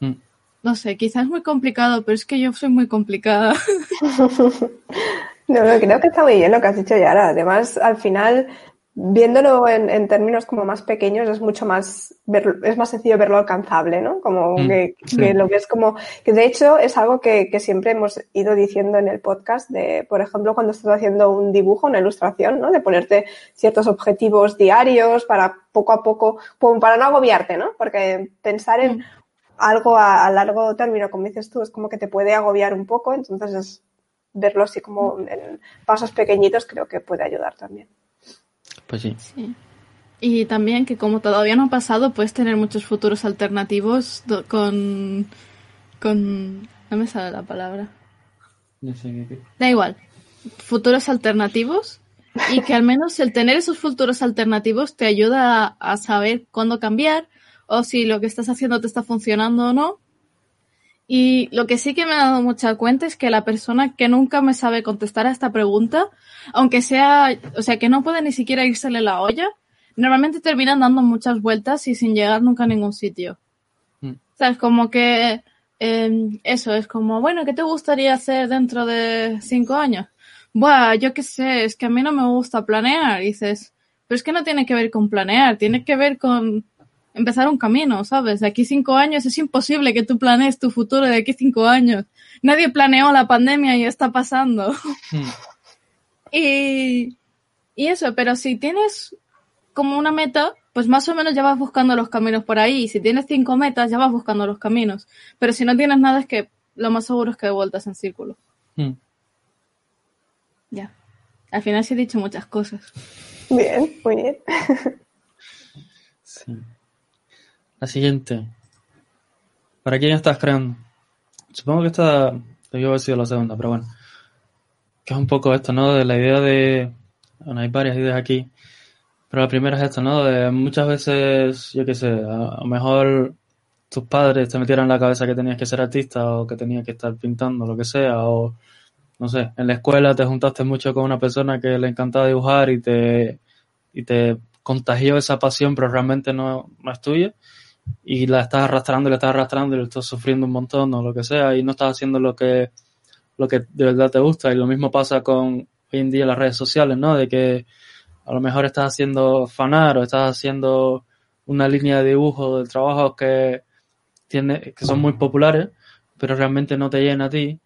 Hmm. No sé, quizás es muy complicado, pero es que yo soy muy complicada. [laughs] No, no, creo que está muy bien lo que has dicho Yara. Además, al final, viéndolo en, términos como más pequeños, es mucho más, es más sencillo verlo alcanzable, ¿no? Como mm, que, lo ves como, que de hecho es algo que, siempre hemos ido diciendo en el podcast de, por ejemplo, cuando estás haciendo un dibujo, una ilustración, ¿no? De ponerte ciertos objetivos diarios para poco a poco, para no agobiarte, ¿no? Porque pensar en mm. algo a, a largo término, como dices tú, es como que te puede agobiar un poco, entonces es verlo así como en pasos pequeñitos creo que puede ayudar también. Pues sí. Y también que como todavía no ha pasado, puedes tener muchos futuros alternativos con... con... No me sale la palabra. No sé qué. Da igual. Futuros alternativos y que al menos el tener esos futuros alternativos te ayuda a saber cuándo cambiar o si lo que estás haciendo te está funcionando o no y lo que sí que me ha dado mucha cuenta es que la persona que nunca me sabe contestar a esta pregunta, aunque sea, o sea, que no puede ni siquiera irsele la olla, normalmente terminan dando muchas vueltas y sin llegar nunca a ningún sitio. Mm. O sea, es como que em, eso, es como, bueno, ¿qué te gustaría hacer dentro de cinco años? Buah, yo qué sé, es que a mí no me gusta planear. dices, pero es que no tiene que ver con planear, tiene que ver con empezar un camino, ¿sabes? De aquí cinco años es imposible que tú planees tu futuro de aquí cinco años. Nadie planeó la pandemia y está pasando. Hmm. [laughs] y, y eso, pero si tienes como una meta, pues más o menos ya vas buscando los caminos por ahí. Y si tienes cinco metas, ya vas buscando los caminos. Pero si no tienes nada, es que lo más seguro es que vueltas en círculo. Hmm. Ya. Al final sí he dicho muchas cosas. Bien, muy bien. sí. La siguiente. ¿Para quién estás creando? Supongo que esta debió haber sido la segunda, pero bueno. Que es un poco esto, ¿no? De la idea de. Bueno, hay varias ideas aquí. Pero la primera es esto, ¿no? De muchas veces, yo qué sé, a lo mejor tus padres te metieron en la cabeza que tenías que ser artista o que tenías que estar pintando, lo que sea, o no sé, en la escuela te juntaste mucho con una persona que le encantaba dibujar y te, y te contagió esa pasión, pero realmente no, no es tuya y la estás arrastrando, la estás arrastrando y lo estás sufriendo un montón o lo que sea y no estás haciendo lo que, lo que de verdad te gusta. Y lo mismo pasa con hoy en día las redes sociales, ¿no? De que a lo mejor estás haciendo fanar o estás haciendo una línea de dibujo de trabajos que, tiene, que son muy populares, pero realmente no te llena a ti.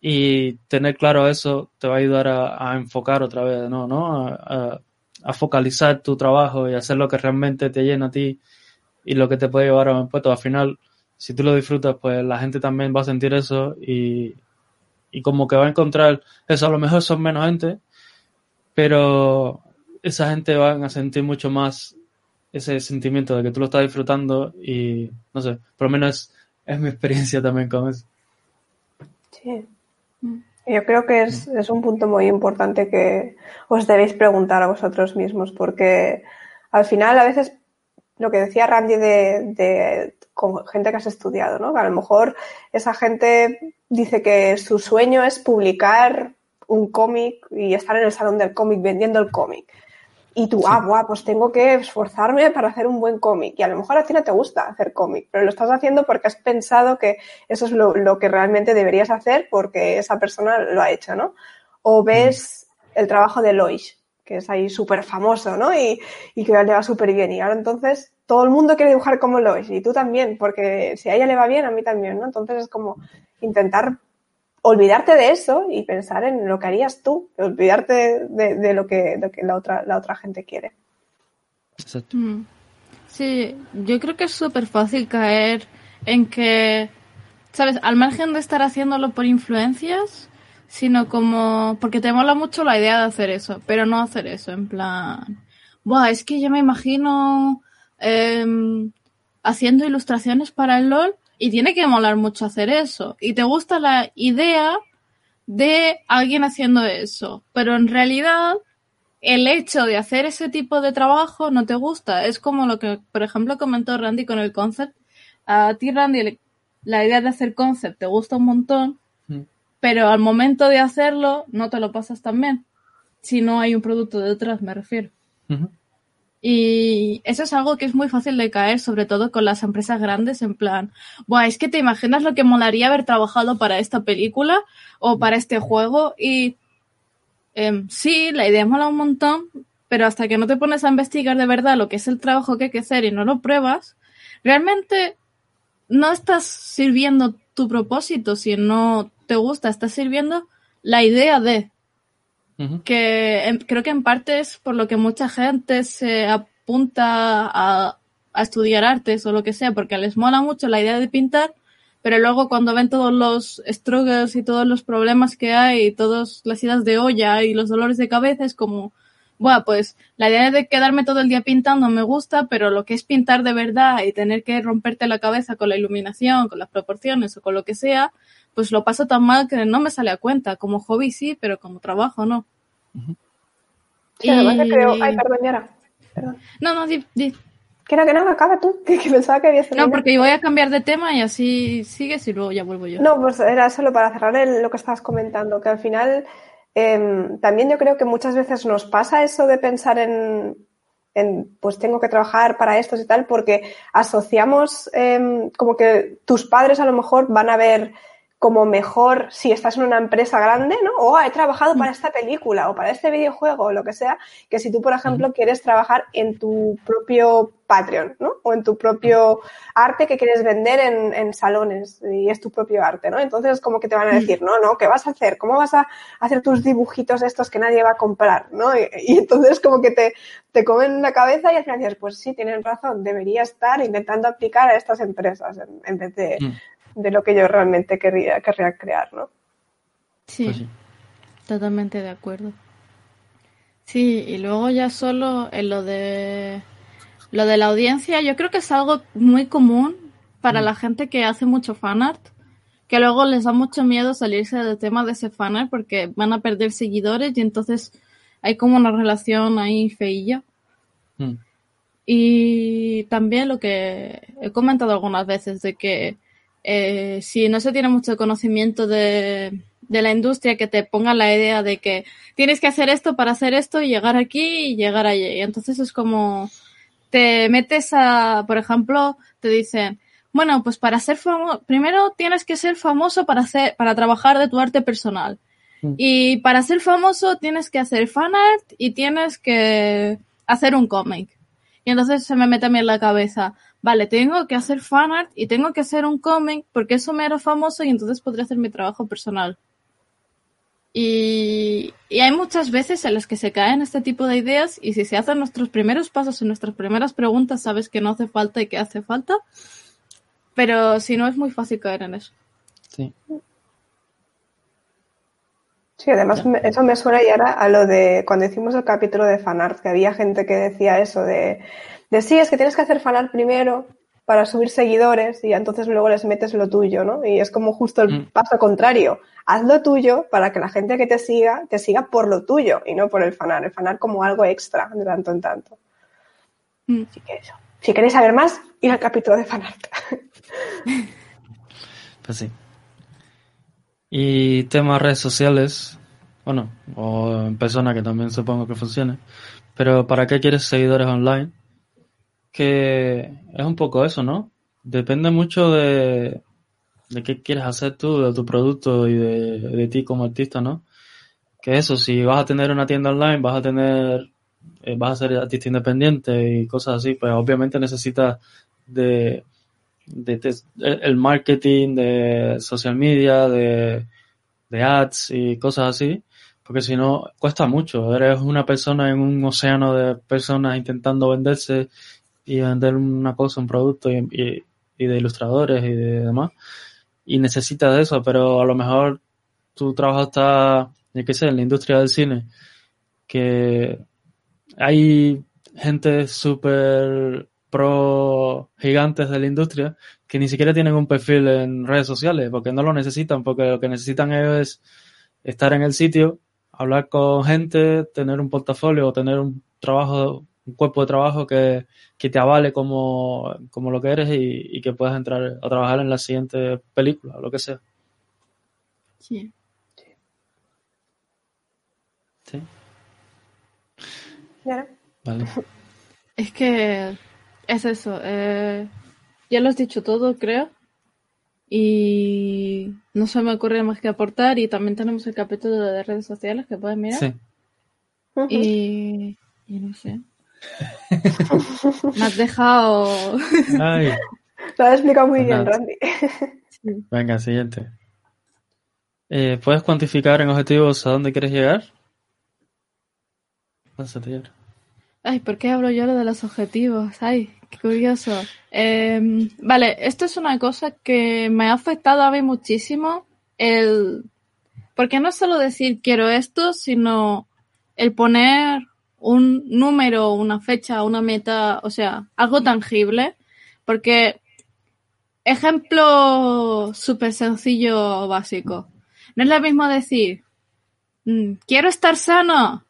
Y tener claro eso te va a ayudar a, enfocar otra vez, ¿no? ¿no? A, a, focalizar tu trabajo y hacer lo que realmente te llena a ti y lo que te puede llevar a un puesto. Al final, si tú lo disfrutas, pues la gente también va a sentir eso y, y como que va a encontrar eso, a lo mejor son menos gente, pero esa gente va a sentir mucho más ese sentimiento de que tú lo estás disfrutando y no sé, por lo menos es, mi experiencia también con eso. Sí. Yo creo que es, es, un punto muy importante que os debéis preguntar a vosotros mismos, porque al final a veces lo que decía Randy de, de con gente que has estudiado, ¿no? Que a lo mejor esa gente dice que su sueño es publicar un cómic y estar en el salón del cómic vendiendo el cómic. Y tú, ah, buah, pues tengo que esforzarme para hacer un buen cómic. Y a lo mejor a ti no te gusta hacer cómic, pero lo estás haciendo porque has pensado que eso es lo, que realmente deberías hacer porque esa persona lo ha hecho, ¿no? O ves mm. el trabajo de Lois, que es ahí súper famoso, ¿no? Y, y que le va súper bien. Y ahora entonces todo el mundo quiere dibujar como Lois y tú también, porque si a ella le va bien, a mí también, ¿no? Entonces es como intentar olvidarte de eso y pensar en lo que harías tú, olvidarte de, lo, que, la, otra, la otra gente quiere. Exacto. Mm. Sí, yo creo que es súper fácil caer en que, ¿sabes? Al margen de estar haciéndolo por influencias, sino como porque te mola mucho la idea de hacer eso, pero no hacer eso, en plan, Buah, es que yo me imagino em, haciendo ilustraciones para el LOL y tiene que molar mucho hacer eso. Y te gusta la idea de alguien haciendo eso. Pero en realidad, el hecho de hacer ese tipo de trabajo no te gusta. Es como lo que, por ejemplo, comentó Randy con el concept. A ti, Randy, la idea de hacer concept te gusta un montón, mm. pero al momento de hacerlo no te lo pasas tan bien. Si no hay un producto detrás, me refiero. Y eso es algo que es muy fácil de caer, sobre todo con las empresas grandes, en plan, Buah, es que te imaginas lo que molaría haber trabajado para esta película o para este juego y eh, sí, la idea mola un montón, pero hasta que no te pones a investigar de verdad lo que es el trabajo que hay que hacer y no lo pruebas, realmente no estás sirviendo tu propósito si no te gusta, estás sirviendo la idea de que creo que en parte es por lo que mucha gente se apunta a, estudiar artes o lo que sea, porque les mola mucho la idea de pintar, pero luego cuando ven todos los struggles y todos los problemas que hay, y todas las ideas de olla y los dolores de cabeza, es como, bueno, pues la idea de quedarme todo el día pintando me gusta, pero lo que es pintar de verdad y tener que romperte la cabeza con la iluminación, con las proporciones o con lo que sea, pues lo paso tan mal que no me sale a cuenta. Como hobby sí, pero como trabajo no. Sí, además creo... Ay, perdón, Yara. Perdón. No, no, di, di. Que no, que no, acaba tú, [laughs] que, pensaba que había No, porque voy a cambiar de tema y así sigues y luego ya vuelvo yo. No, pues era solo para cerrar lo que estabas comentando, que al final em, también yo creo que muchas veces nos pasa eso de pensar en, en, pues tengo que trabajar para esto y tal, porque asociamos em, como que tus padres a lo mejor van a ver como mejor si estás en una empresa grande, ¿no? O he trabajado para mm. esta película o para este videojuego o lo que sea, que si tú, por ejemplo, quieres trabajar en tu propio Patreon, ¿no? O en tu propio arte que quieres vender en, salones y es tu propio arte, ¿no? Entonces, como que te van a decir, no, no, ¿qué vas a hacer? ¿Cómo vas a hacer tus dibujitos estos que nadie va a comprar, ¿no? Y, entonces como que te, te comen la cabeza y al final dices, pues sí, tienen razón, debería estar intentando aplicar a estas empresas en, vez de, mm de lo que yo realmente querría, querría crear, ¿no? Sí, pues totalmente de acuerdo. Sí, y luego ya solo en lo de lo de la audiencia, yo creo que es algo muy común para mm. la gente que hace mucho fanart, que luego les da mucho miedo salirse del tema de ese fanart porque van a perder seguidores y entonces hay como una relación ahí feilla. Mm. Y también lo que he comentado algunas veces de que eh, si no se tiene mucho conocimiento de, de, la industria, que te ponga la idea de que tienes que hacer esto para hacer esto y llegar aquí y llegar allí. Y entonces es como te metes a, por ejemplo, te dicen, bueno, pues para ser famoso, primero tienes que ser famoso para hacer, para trabajar de tu arte personal. Mm. Y para ser famoso tienes que hacer fan art y tienes que hacer un cómic. Y entonces se me mete a mí en la cabeza, vale, tengo que hacer fanart y tengo que hacer un cómic porque eso me hará famoso y entonces podré hacer mi trabajo personal. Y, y, hay muchas veces en las que se caen este tipo de ideas y si se hacen nuestros primeros pasos y nuestras primeras preguntas, sabes que no hace falta y que hace falta. Pero si no, es muy fácil caer en eso. Sí. Sí, además eso me suena ya a lo de cuando hicimos el capítulo de fanart, que había gente que decía eso de, de sí, es que tienes que hacer fanart primero para subir seguidores y entonces luego les metes lo tuyo, ¿no? Y es como justo el mm. paso contrario. Haz lo tuyo para que la gente que te siga, te siga por lo tuyo y no por el fanar. El fanar como algo extra de tanto en tanto. Mm. Así que eso. Si queréis saber más, ir al capítulo de fanart. [laughs] pues sí. Y temas redes sociales, bueno, o en persona que también supongo que funcione. Pero ¿para qué quieres seguidores online? Que es un poco eso, ¿no? Depende mucho de, de qué quieres hacer tú, de tu producto y de, de ti como artista, ¿no? Que eso, si vas a tener una tienda online, vas a tener, eh, vas a ser artista independiente y cosas así, pues obviamente necesitas de de, el marketing, de social media, de, de ads y cosas así, porque si no, cuesta mucho. Eres una persona en un océano de personas intentando venderse y vender una cosa, un producto y, de ilustradores y de demás. Y necesitas eso, pero a lo mejor tu trabajo está, yo qué sé, en la industria del cine, que hay gente súper pro gigantes de la industria que ni siquiera tienen un perfil en redes sociales porque no lo necesitan, porque lo que necesitan es estar en el sitio, hablar con gente, tener un portafolio o tener un trabajo, un cuerpo de trabajo que, te avale como, como lo que eres y, que puedas entrar a trabajar en la siguiente película o lo que sea. Sí. Sí. Vale. [laughs] Es que es eso. Eh, ya lo has dicho todo, creo. Y no se me ocurre más que aportar. Y también tenemos el capítulo de redes sociales que puedes mirar. Sí. Y, y no sé. Me has dejado. Ay. Lo has explicado muy bien, Randy. Venga, siguiente. Eh, ¿Puedes cuantificar en objetivos a dónde quieres llegar? Pásate, Ay, ¿por qué hablo yo lo de los objetivos? Ay, qué curioso. Em, vale, esto es una cosa que me ha afectado a mí muchísimo. El, porque no es solo decir quiero esto, sino el poner un número, una fecha, una meta, o sea, algo tangible. Porque, ejemplo súper sencillo, básico. No es lo mismo decir, mm, quiero estar sano,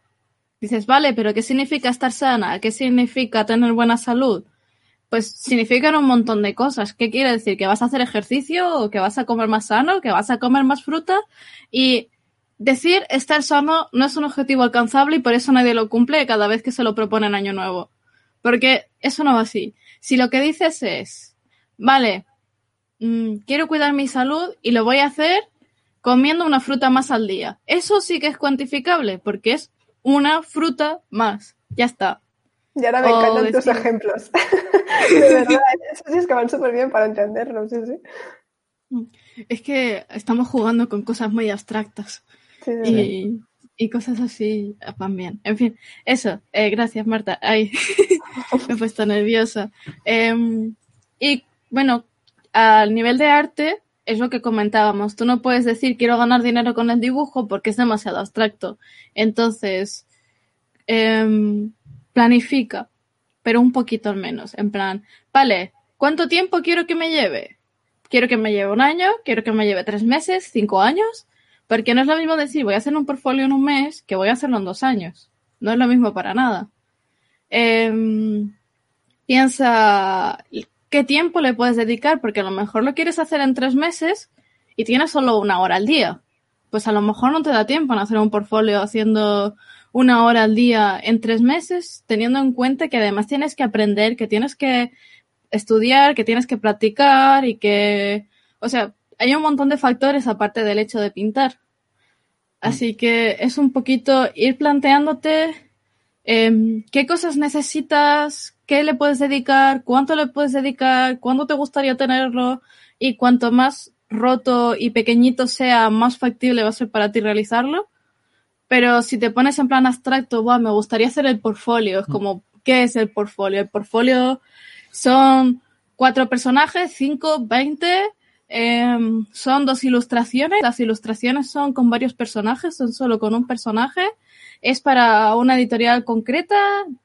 Dices, vale, pero ¿qué significa estar sana? ¿Qué significa tener buena salud? Pues significan un montón de cosas. ¿Qué quiere decir? ¿Que vas a hacer ejercicio? ¿O que vas a comer más sano? ¿Que vas a comer más fruta? Y decir estar sano no es un objetivo alcanzable y por eso nadie lo cumple cada vez que se lo propone en Año Nuevo. Porque eso no va así. Si lo que dices es, vale, mm, quiero cuidar mi salud y lo voy a hacer comiendo una fruta más al día. Eso sí que es cuantificable porque es una fruta más. Ya está. Y ahora me encantan tus ejemplos. [laughs] [laughs] de verdad, eso sí es que van súper bien para entenderlo, sí, sí. Es que estamos jugando con cosas muy abstractas. Y, y, cosas así van bien. En fin, eso. Eh, gracias, Marta. Ay, [laughs] me he puesto nerviosa. Em, y bueno, al nivel de arte, es lo que comentábamos. Tú no puedes decir quiero ganar dinero con el dibujo porque es demasiado abstracto. Entonces, em, planifica, pero un poquito al menos. En plan, vale, ¿cuánto tiempo quiero que me lleve? Quiero que me lleve un año, quiero que me lleve tres meses, cinco años, porque no es lo mismo decir voy a hacer un portfolio en un mes que voy a hacerlo en dos años. No es lo mismo para nada. Em, piensa qué tiempo le puedes dedicar, porque a lo mejor lo quieres hacer en tres meses y tienes solo una hora al día. Pues a lo mejor no te da tiempo en hacer un portfolio haciendo una hora al día en tres meses, teniendo en cuenta que además tienes que aprender, que tienes que estudiar, que tienes que practicar y que, o sea, hay un montón de factores aparte del hecho de pintar. Así que es un poquito ir planteándote eh, qué cosas necesitas, qué le puedes dedicar, cuánto le puedes dedicar, cuándo te gustaría tenerlo y cuanto más roto y pequeñito sea, más factible va a ser para ti realizarlo. Pero si te pones en plan abstracto, me gustaría hacer el portfolio, es mm. como, ¿qué es el portfolio? El portfolio son cuatro personajes, cinco, veinte, Em, son dos ilustraciones. Las ilustraciones son con varios personajes, son solo con un personaje. Es para una editorial concreta.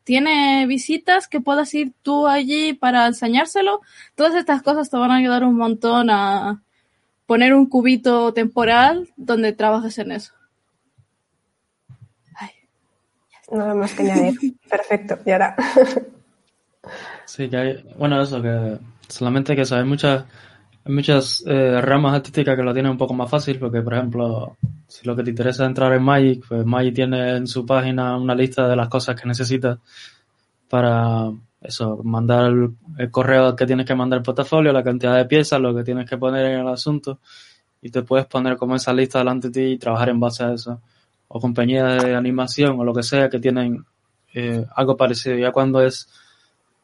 Tiene visitas que puedas ir tú allí para enseñárselo. Todas estas cosas te van a ayudar un montón a poner un cubito temporal donde trabajes en eso. Nada más que añadir. [laughs] Perfecto. Y ahora. sí, que hay. Bueno, eso, que solamente que sabes muchas hay muchas eh, ramas artísticas que lo tienen un poco más fácil, porque, por ejemplo, si lo que te interesa es entrar en Magic, pues Magic tiene en su página una lista de las cosas que necesitas para eso, mandar el, correo que tienes que mandar el portafolio, la cantidad de piezas, lo que tienes que poner en el asunto, y te puedes poner como esa lista delante de ti y trabajar en base a eso. O compañías de animación o lo que sea que tienen eh, algo parecido. Ya cuando es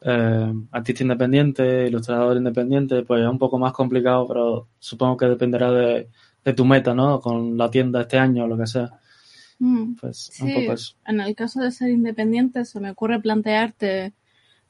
eh, artista independiente, ilustrador independiente, pues es un poco más complicado, pero supongo que dependerá de, tu meta, ¿no? Con la tienda este año o lo que sea. Mm, pues un poco eso. En el caso de ser independiente, se me ocurre plantearte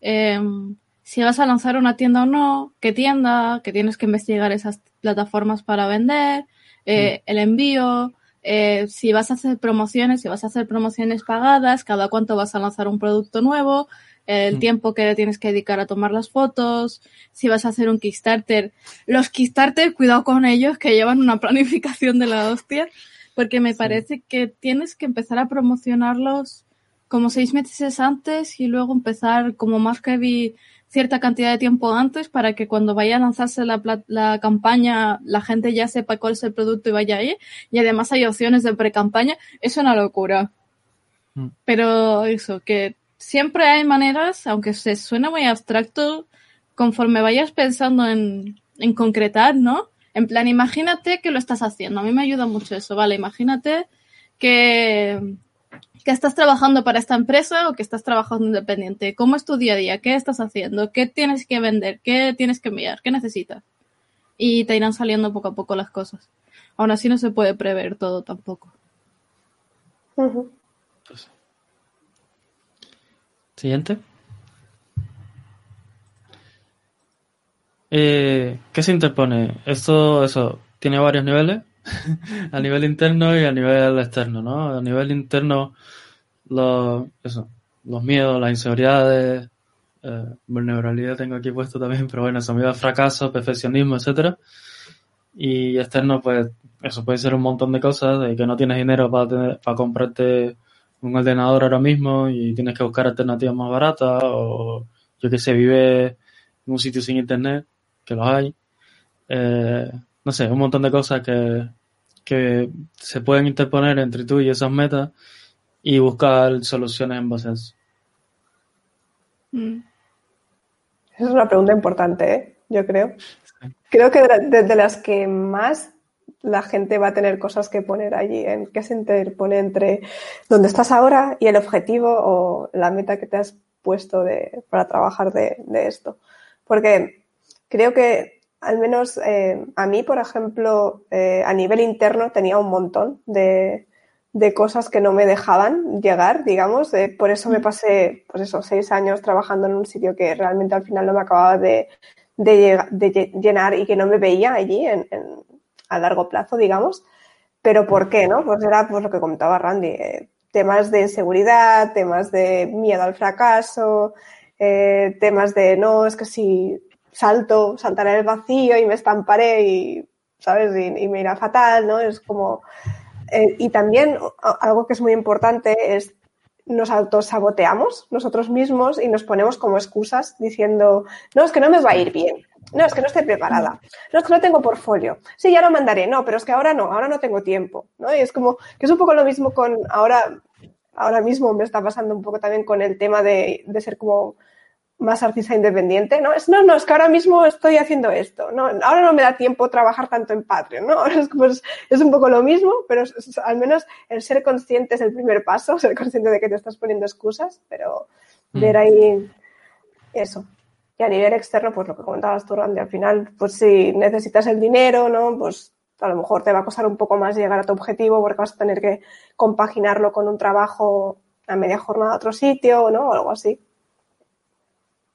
em, si vas a lanzar una tienda o no, qué tienda, que tienes que investigar esas plataformas para vender, eh, mm. el envío, eh, si vas a hacer promociones, si vas a hacer promociones pagadas, cada cuánto vas a lanzar un producto nuevo, el mm. tiempo que tienes que dedicar a tomar las fotos, si vas a hacer un Kickstarter. Los Kickstarter, cuidado con ellos, que llevan una [laughs] planificación de la hostia, porque me parece que tienes que empezar a promocionarlos como seis meses antes y luego empezar como más que vi cierta cantidad de tiempo antes para que cuando vaya a lanzarse la, la campaña la gente ya sepa cuál es el producto y vaya ahí. Y además hay opciones de pre-campaña. Es una locura. Mm. Pero eso, que siempre hay maneras, aunque se suene muy abstracto, conforme vayas pensando en, en concretar, ¿no? En plan, imagínate que lo estás haciendo. A mí me ayuda mucho eso, ¿vale? Imagínate que, que estás trabajando para esta empresa o que estás trabajando independiente. ¿Cómo es tu día a día? ¿Qué estás haciendo? ¿Qué tienes que vender? ¿Qué tienes que enviar? ¿Qué necesitas? Y te irán saliendo poco a poco las cosas. Aún así no se puede prever todo tampoco. Siguiente. Eh, ¿Qué se interpone? Esto, eso, tiene varios niveles, [laughs] a nivel interno y a nivel externo, ¿no? A nivel interno, los, eso, los miedos, las inseguridades, eh, vulnerabilidad tengo aquí puesto también, pero bueno, son miedo al fracaso, perfeccionismo, etcétera. Y externo, pues, eso puede ser un montón de cosas, de que no tienes dinero para tener, para comprarte un ordenador ahora mismo y tienes que buscar alternativas más baratas o yo que sé, vive en un sitio sin internet, que los hay. Eh, no sé, un montón de cosas que, que se pueden interponer entre tú y esas metas y buscar soluciones en base a eso. Mm. Esa es una pregunta importante, ¿eh? yo creo. Creo que de, las que más la gente va a tener cosas que poner allí, en qué se interpone entre dónde estás ahora y el objetivo o la meta que te has puesto de, para trabajar de, esto. Porque creo que al menos eh, a mí, por ejemplo, eh, a nivel interno tenía un montón de, de, cosas que no me dejaban llegar, digamos. Eh, por eso me pasé, pues eso, seis años trabajando en un sitio que realmente al final no me acababa de, de, llenar y que no me veía allí en, a largo plazo, digamos. Pero ¿por qué, no? Pues era pues, lo que comentaba Randy. Eh, temas de inseguridad, temas de miedo al fracaso, eh, temas de no, es que si salto, saltaré en el vacío y me estamparé y, ¿sabes? Y, me irá fatal, ¿no? Es como... Eh, y también algo que es muy importante es nos autosaboteamos nosotros mismos y nos ponemos como excusas diciendo, no, es que no me va a ir bien, no, es que no estoy preparada, no, es que no tengo portfolio, sí, ya lo mandaré, no, pero es que ahora no, ahora no tengo tiempo, ¿no? Y es como que es un poco lo mismo con ahora, ahora mismo me está pasando un poco también con el tema de, de ser como más artista independiente, ¿no? Es, no, no, es que ahora mismo estoy haciendo esto, ¿no? Ahora no me da tiempo trabajar tanto en Patreon, ¿no? [laughs] Es, pues, es un poco lo mismo, pero al menos el ser consciente es el primer paso, [laughs] ser consciente de que te estás poniendo excusas, pero mm. ver ahí eso. Y a nivel externo, pues lo que comentabas tú, Randy, al final, pues si necesitas el dinero, ¿no? Pues a lo mejor te va a costar un poco más llegar a tu objetivo porque vas a tener que compaginarlo con un trabajo a media jornada a otro sitio, ¿no? O algo así.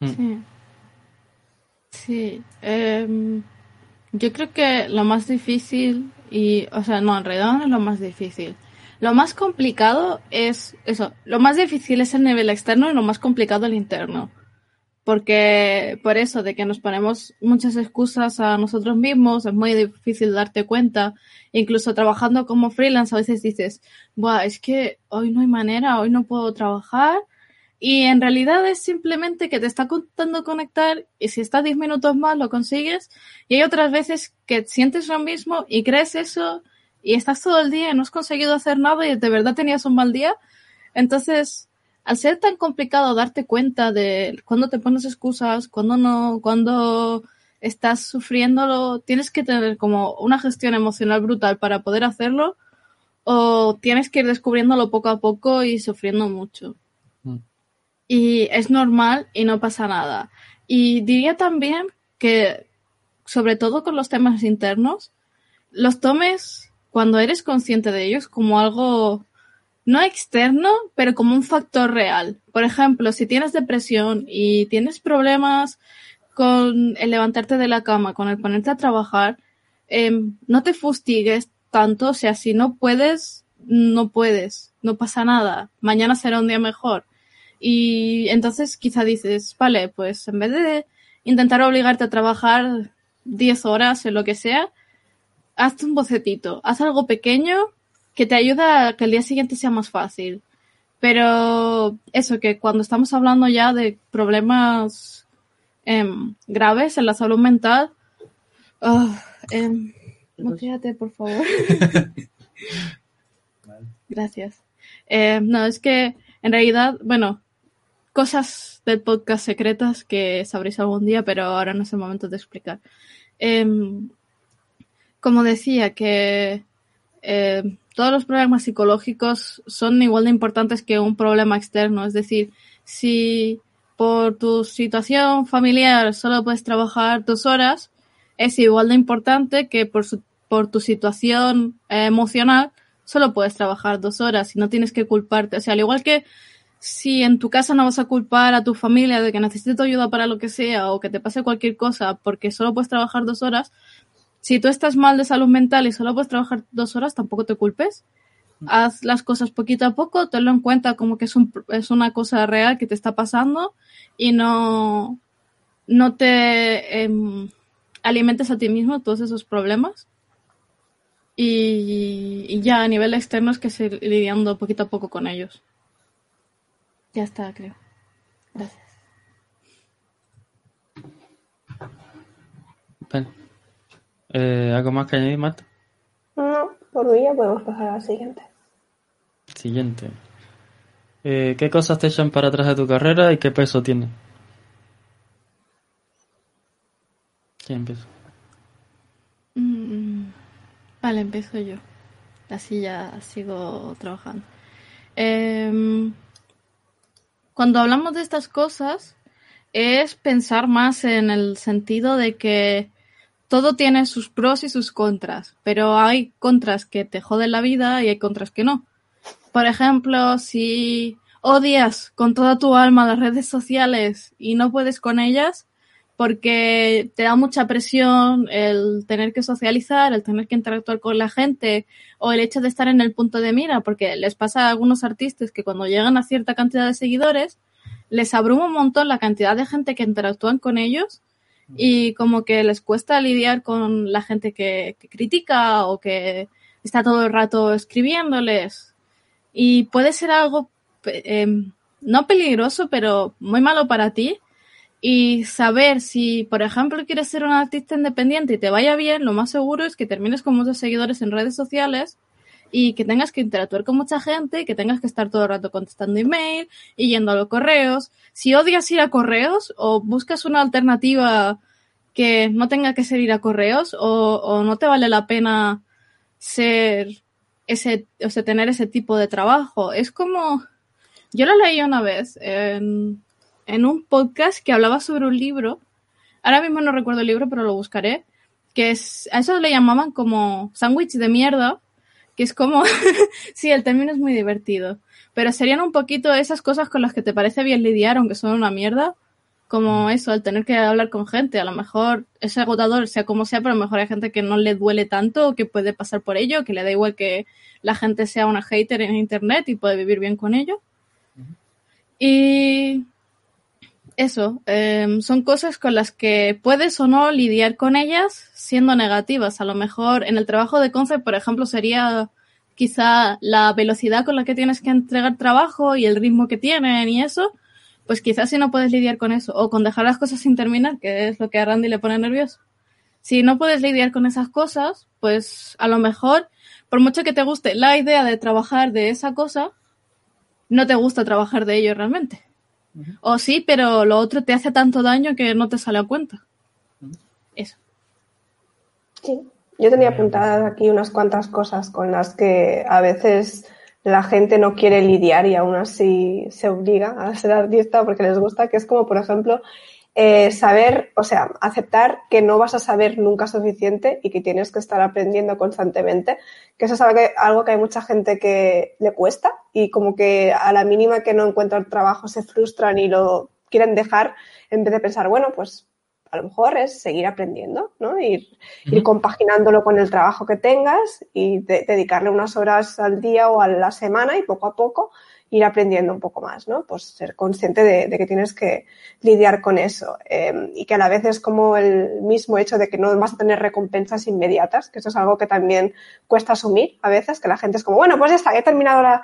Mm. Sí. Sí. Em, Yo creo que lo más difícil, y, o sea, no, en realidad no es lo más difícil. Lo más complicado es eso. Lo más difícil es el nivel externo y lo más complicado el interno. Porque por eso de que nos ponemos muchas excusas a nosotros mismos, es muy difícil darte cuenta. Incluso trabajando como freelance a veces dices, Buah, es que hoy no hay manera, hoy no puedo trabajar y en realidad es simplemente que te está contando conectar y si estás 10 minutos más lo consigues. Y hay otras veces que sientes lo mismo y crees eso y estás todo el día y no has conseguido hacer nada y de verdad tenías un mal día. Entonces, al ser tan complicado darte cuenta de cuando te pones excusas, cuando no, cuando estás sufriéndolo, tienes que tener como una gestión emocional brutal para poder hacerlo o tienes que ir descubriéndolo poco a poco y sufriendo mucho y es normal y no pasa nada. Y diría también que, sobre todo con los temas internos, los tomes cuando eres consciente de ellos como algo no externo, pero como un factor real. Por ejemplo, si tienes depresión y tienes problemas con el levantarte de la cama, con el ponerte a trabajar, em, no te fustigues tanto, o sea, si no puedes, no puedes, no pasa nada, mañana será un día mejor. Y entonces quizá dices, vale, pues en vez de intentar obligarte a trabajar 10 horas en lo que sea, hazte un bocetito, haz algo pequeño que te ayuda a que el día siguiente sea más fácil. Pero eso, que cuando estamos hablando ya de problemas em, graves en la salud mental, oh, eh, por favor. [laughs] Gracias. Eh, no, es que en realidad, bueno, cosas del podcast secretas que sabréis algún día, pero ahora no es el momento de explicar. Em, como decía, que em, todos los problemas psicológicos son igual de importantes que un problema externo. Es decir, si por tu situación familiar solo puedes trabajar dos horas, es igual de importante que por, por tu situación emocional solo puedes trabajar dos horas y no tienes que culparte. O sea, al igual que si en tu casa no vas a culpar a tu familia de que necesite ayuda para lo que sea o que te pase cualquier cosa porque solo puedes trabajar dos horas, si tú estás mal de salud mental y solo puedes trabajar dos horas, tampoco te culpes. Haz las cosas poquito a poco, tenlo en cuenta como que es, un, es una cosa real que te está pasando y no, no te em, alimentes a ti mismo todos esos problemas. Y, y ya a nivel externo es que se lidiando poquito a poco con ellos. Ya está, creo. Gracias. Eh, ¿Algo más que añadir, Marta? No, por hoy ya podemos pasar al siguiente. Siguiente. Eh, ¿Qué cosas te echan para atrás de tu carrera y qué peso tiene? ¿Quién empieza? Mm, vale, empiezo yo. Así ya sigo trabajando. Eh, cuando hablamos de estas cosas es pensar más en el sentido de que todo tiene sus pros y sus contras, pero hay contras que te joden la vida y hay contras que no. Por ejemplo, si odias con toda tu alma las redes sociales y no puedes con ellas porque te da mucha presión el tener que socializar, el tener que interactuar con la gente o el hecho de estar en el punto de mira, porque les pasa a algunos artistas que cuando llegan a cierta cantidad de seguidores, les abruma un montón la cantidad de gente que interactúan con ellos y como que les cuesta lidiar con la gente que, critica o que está todo el rato escribiéndoles. Y puede ser algo em, no peligroso, pero muy malo para ti. Y saber si, por ejemplo, quieres ser un artista independiente y te vaya bien, lo más seguro es que termines con muchos seguidores en redes sociales y que tengas que interactuar con mucha gente, que tengas que estar todo el rato contestando email y yendo a los correos. Si odias ir a correos o buscas una alternativa que no tenga que ser ir a correos o, no te vale la pena ser ese, o sea, tener ese tipo de trabajo. Es como, yo lo leí una vez en, en un podcast que hablaba sobre un libro. Ahora mismo no recuerdo el libro, pero lo buscaré. Que es, a eso le llamaban como sándwich de mierda, que es como, [laughs] sí, el término es muy divertido, pero serían un poquito esas cosas con las que te parece bien lidiar, aunque son una mierda, como eso, el tener que hablar con gente. A lo mejor es agotador, sea como sea, pero a lo mejor hay gente que no le duele tanto, que puede pasar por ello, que le da igual que la gente sea una hater en internet y puede vivir bien con ello. Y eso, em, son cosas con las que puedes o no lidiar con ellas siendo negativas. A lo mejor en el trabajo de concept, por ejemplo, sería quizá la velocidad con la que tienes que entregar trabajo y el ritmo que tienen y eso, pues quizás si no puedes lidiar con eso o con dejar las cosas sin terminar, que es lo que a Randy le pone nervioso. Si no puedes lidiar con esas cosas, pues a lo mejor, por mucho que te guste la idea de trabajar de esa cosa, no te gusta trabajar de ello realmente. O sí, pero lo otro te hace tanto daño que no te sale a cuenta. Eso. Sí, yo tenía apuntadas aquí unas cuantas cosas con las que a veces la gente no quiere lidiar y aún así se obliga a [laughs] ser artista porque les gusta, que es como, por ejemplo, eh, saber, o sea, aceptar que no vas a saber nunca suficiente y que tienes que estar aprendiendo constantemente, que eso es algo que, hay mucha gente que le cuesta y como que a la mínima que no encuentran trabajo se frustran y lo quieren dejar en vez de pensar, bueno, pues a lo mejor es seguir aprendiendo, ¿no? Ir, ir compaginándolo con el trabajo que tengas y dedicarle unas horas al día o a la semana y poco a poco ir aprendiendo un poco más, ¿no? Pues ser consciente de, que tienes que lidiar con eso em, y que a la vez es como el mismo hecho de que no vas a tener recompensas inmediatas, que eso es algo que también cuesta asumir a veces, que la gente es como, bueno, pues ya está, he terminado la,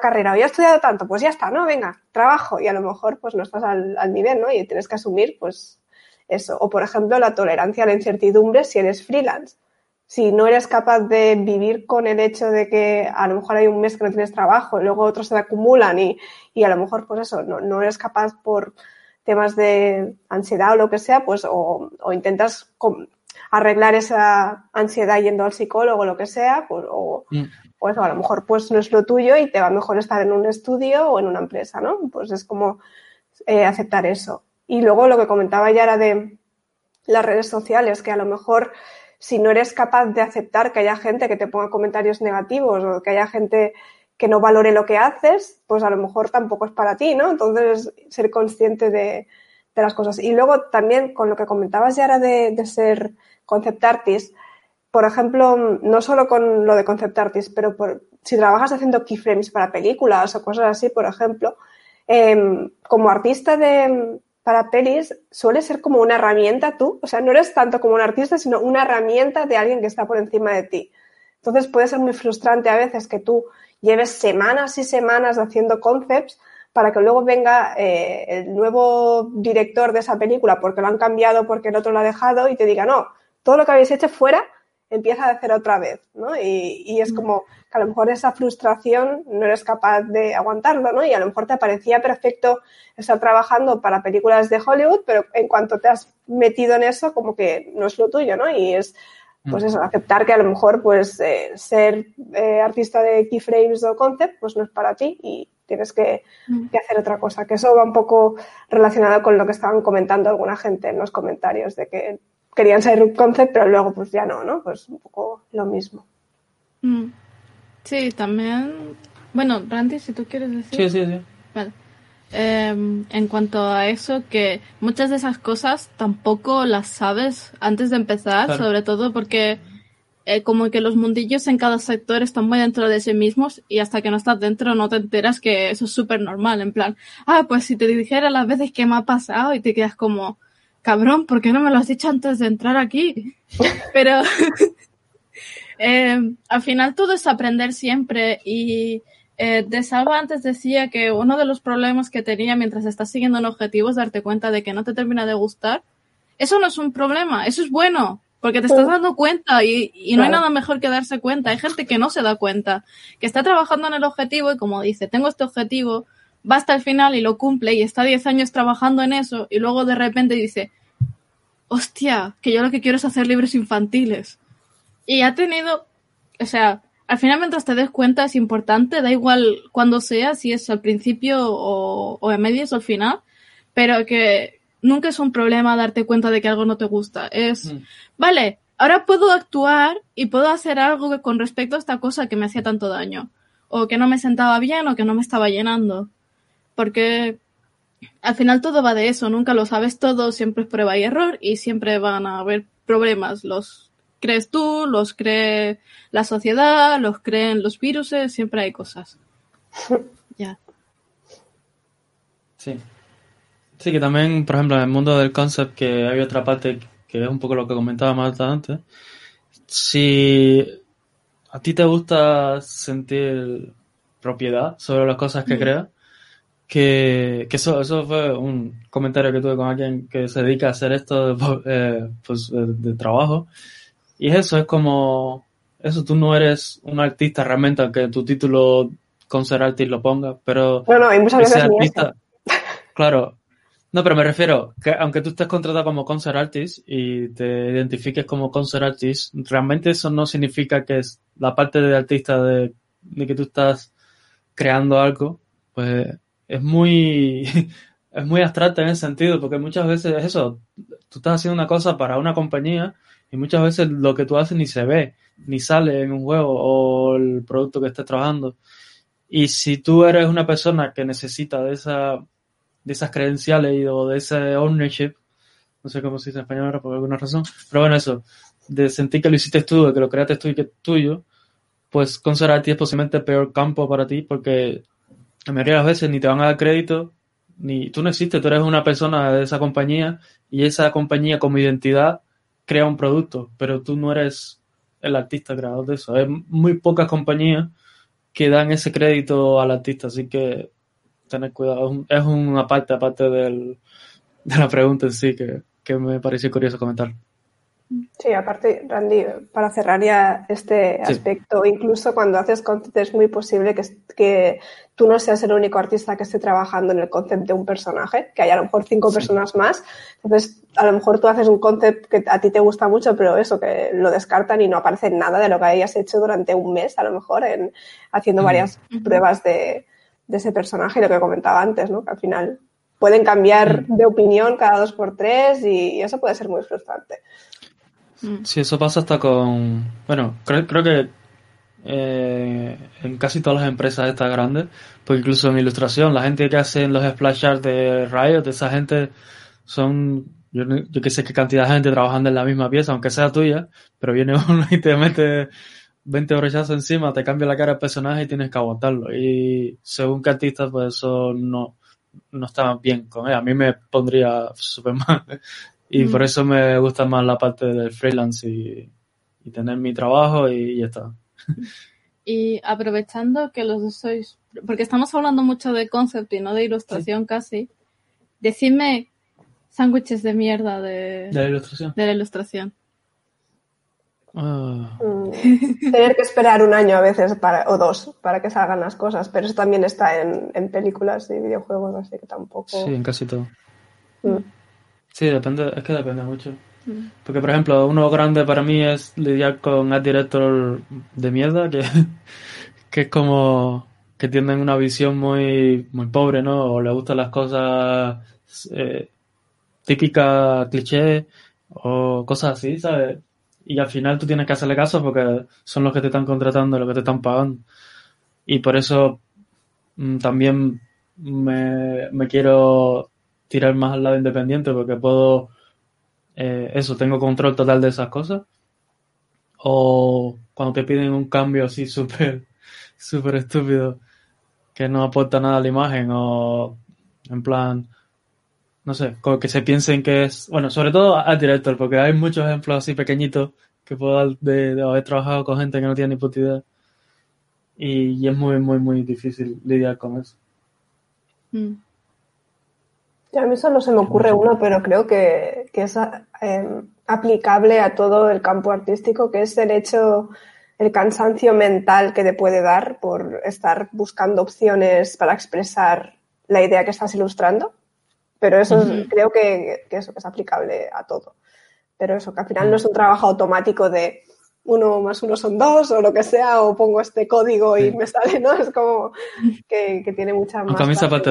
carrera o ya he estudiado tanto, pues ya está, ¿no? Venga, trabajo y a lo mejor pues no estás al, al nivel, ¿no? Y tienes que asumir pues eso. O por ejemplo la tolerancia a la incertidumbre si eres freelance si no eres capaz de vivir con el hecho de que a lo mejor hay un mes que no tienes trabajo y luego otros se acumulan y, y a lo mejor, pues eso, no, no, eres capaz por temas de ansiedad o lo que sea, pues o, o intentas arreglar esa ansiedad yendo al psicólogo o lo que sea, pues, o, mm. pues a lo mejor pues no es lo tuyo y te va mejor estar en un estudio o en una empresa, ¿no? Pues es como eh, aceptar eso. Y luego lo que comentaba ya era de las redes sociales, que a lo mejor si no eres capaz de aceptar que haya gente que te ponga comentarios negativos o que haya gente que no valore lo que haces, pues a lo mejor tampoco es para ti, ¿no? Entonces, ser consciente de, las cosas. Y luego también con lo que comentabas ya era de, ser concept artist, por ejemplo, no solo con lo de concept artist, pero si trabajas haciendo keyframes para películas o cosas así, por ejemplo, em, como artista de, para pelis suele ser como una herramienta tú, o sea, no eres tanto como un artista, sino una herramienta de alguien que está por encima de ti. Entonces puede ser muy frustrante a veces que tú lleves semanas y semanas haciendo concepts para que luego venga eh, el nuevo director de esa película porque lo han cambiado, porque el otro lo ha dejado y te diga, no, todo lo que habéis hecho fuera empieza a hacer otra vez, ¿no? Y, y, es como que a lo mejor esa frustración no eres capaz de aguantarlo, ¿no? Y a lo mejor te parecía perfecto estar trabajando para películas de Hollywood, pero en cuanto te has metido en eso, como que no es lo tuyo, ¿no? Y es, pues eso, aceptar que a lo mejor, pues, eh, ser eh, artista de keyframes o concept, pues no es para ti y tienes que, que, hacer otra cosa. Que eso va un poco relacionado con lo que estaban comentando alguna gente en los comentarios, de que querían ser un concept, pero luego pues ya no, ¿no? Pues un poco lo mismo. Mm. Sí, también. Bueno, Randy, si tú quieres decir. Sí, sí, sí. Vale. Em, en cuanto a eso, que muchas de esas cosas tampoco las sabes antes de empezar, sobre todo porque eh, como que los mundillos en cada sector están muy dentro de sí mismos y hasta que no estás dentro no te enteras que eso es súper normal, en plan, ah, pues si te dijera las veces que me ha pasado y te quedas como, cabrón, ¿por qué no me lo has dicho antes de entrar aquí? [laughs] Pero [laughs] eh, al final todo es aprender siempre y eh, de Salva antes decía que uno de los problemas que tenía mientras estás siguiendo un objetivo es darte cuenta de que no te termina de gustar. Eso no es un problema, eso es bueno, porque te estás dando cuenta y, y no hay nada mejor que darse cuenta. Hay gente que no se da cuenta, que está trabajando en el objetivo y como dice, tengo este objetivo, va hasta el final y lo cumple y está 10 años trabajando en eso y luego de repente dice, hostia, que yo lo que quiero es hacer libros infantiles. Y ha tenido, o sea, al final mientras te des cuenta es importante, da igual cuando sea, si es al principio o, o en medios o al final, pero que nunca es un problema darte cuenta de que algo no te gusta. Es, mm. vale, ahora puedo actuar y puedo hacer algo con respecto a esta cosa que me hacía tanto daño, o que no me sentaba bien o que no me estaba llenando porque al final todo va de eso, nunca lo sabes todo, siempre es prueba y error y siempre van a haber problemas. Los crees tú, los cree la sociedad, los creen los virus, siempre hay cosas. [laughs] ya. Sí. Sí, que también, por ejemplo, en el mundo del concept, que hay otra parte que es un poco lo que comentaba más antes. Si a ti te gusta sentir propiedad sobre las cosas que creas, que, eso, eso fue un comentario que tuve con alguien que se dedica a hacer esto [laughs] eh, pues, de, trabajo. Y es eso, es como, eso, tú no eres un artista realmente, aunque tu título con ser artista lo ponga, pero... No, no, hay muchas veces artista, [laughs] Claro, no, pero me refiero que aunque tú estés contratado como concert artist y te identifiques como concert artist, realmente eso no significa que es la parte de artista de, de que tú estás creando algo, pues es muy, [laughs] es muy abstracta en ese sentido, porque muchas veces es eso, tú estás haciendo una cosa para una compañía y muchas veces lo que tú haces ni se ve, ni sale en un juego o el producto que estés trabajando. Y si tú eres una persona que necesita de esa de esas credenciales o de ese ownership, no sé cómo se dice en español ahora por alguna razón, pero bueno, eso, de sentir que lo hiciste tú, de que lo creaste tú y que es tuyo, pues considerar ti es posiblemente el peor campo para ti porque la mayoría de las veces ni te van a dar crédito, ni tú no existes, tú eres una persona de esa compañía y esa compañía como identidad crea un producto, pero tú no eres el artista creador de eso. Hay muy pocas compañías que dan ese crédito al artista, así que tener cuidado. Es una parte aparte del, de la pregunta en sí que, que me pareció curioso comentar. Sí, aparte, Randy, para cerrar ya este aspecto, incluso cuando haces content es muy posible que, que, tú no seas el único artista que esté trabajando en el concept de un personaje, que haya a lo mejor cinco personas más. Entonces, a lo mejor tú haces un concept que a ti te gusta mucho, pero eso, que lo descartan y no aparece nada de lo que hayas hecho durante un mes, a lo mejor, en, haciendo varias pruebas de, de ese personaje, lo que comentaba antes, ¿no? Que al final pueden cambiar mm. de opinión cada dos por tres y, eso puede ser muy frustrante. Mm. Sí, eso pasa hasta con. Bueno, creo, creo que eh, en casi todas las empresas estas grandes, pues incluso en ilustración, la gente que hace los splash art de Riot, esa gente son. Yo, yo que sé qué cantidad de gente trabajando en la misma pieza, aunque sea tuya, pero viene [laughs] uno y te mete 20 brechazos encima, te cambia la cara del personaje y tienes que aguantarlo. Y según qué artista, pues eso no, no está bien con él. A mí me pondría súper mal. Y mm. por eso me gusta más la parte del freelance y, tener mi trabajo y ya está. Y aprovechando que los dos sois, porque estamos hablando mucho de concept y no de ilustración casi, decidme sándwiches de mierda de, de la ilustración. De la ilustración. Ah. Mm. Tener que esperar un año a veces para, o dos para que salgan las cosas, pero eso también está en, en películas y videojuegos, así que tampoco. Sí, en casi todo. Mm. Sí, depende, es que depende mucho. Mm. Porque, por ejemplo, uno grande para mí es lidiar con art director de mierda, que, [laughs] que es como que tienen una visión muy, muy pobre, ¿no? O le gustan las cosas eh, típicas, clichés, o cosas así, ¿sabes? y al final tú tienes que hacerle caso porque son los que te están contratando, los que te están pagando. Y por eso mm, también me, quiero tirar más al lado independiente porque puedo, eh, eso, tengo control total de esas cosas. O cuando te piden un cambio así súper, [laughs] súper estúpido que no aporta nada a la imagen o en plan, no sé, que se piensen que es, bueno, sobre todo al director, porque hay muchos ejemplos así pequeñitos que puedo dar de, haber trabajado con gente que no tiene ni puta idea. Y, es muy, muy, muy difícil lidiar con eso. Mm. A mí solo se me ocurre uno, pero creo que, que es em, aplicable a todo el campo artístico, que es el hecho, el cansancio mental que te puede dar por estar buscando opciones para expresar la idea que estás ilustrando. Pero eso creo que, eso es aplicable a todo. Pero eso, que al final no es un trabajo automático de uno más uno son dos o lo que sea, o pongo este código y me sale, ¿no? Es como que, tiene mucha más. Camisa para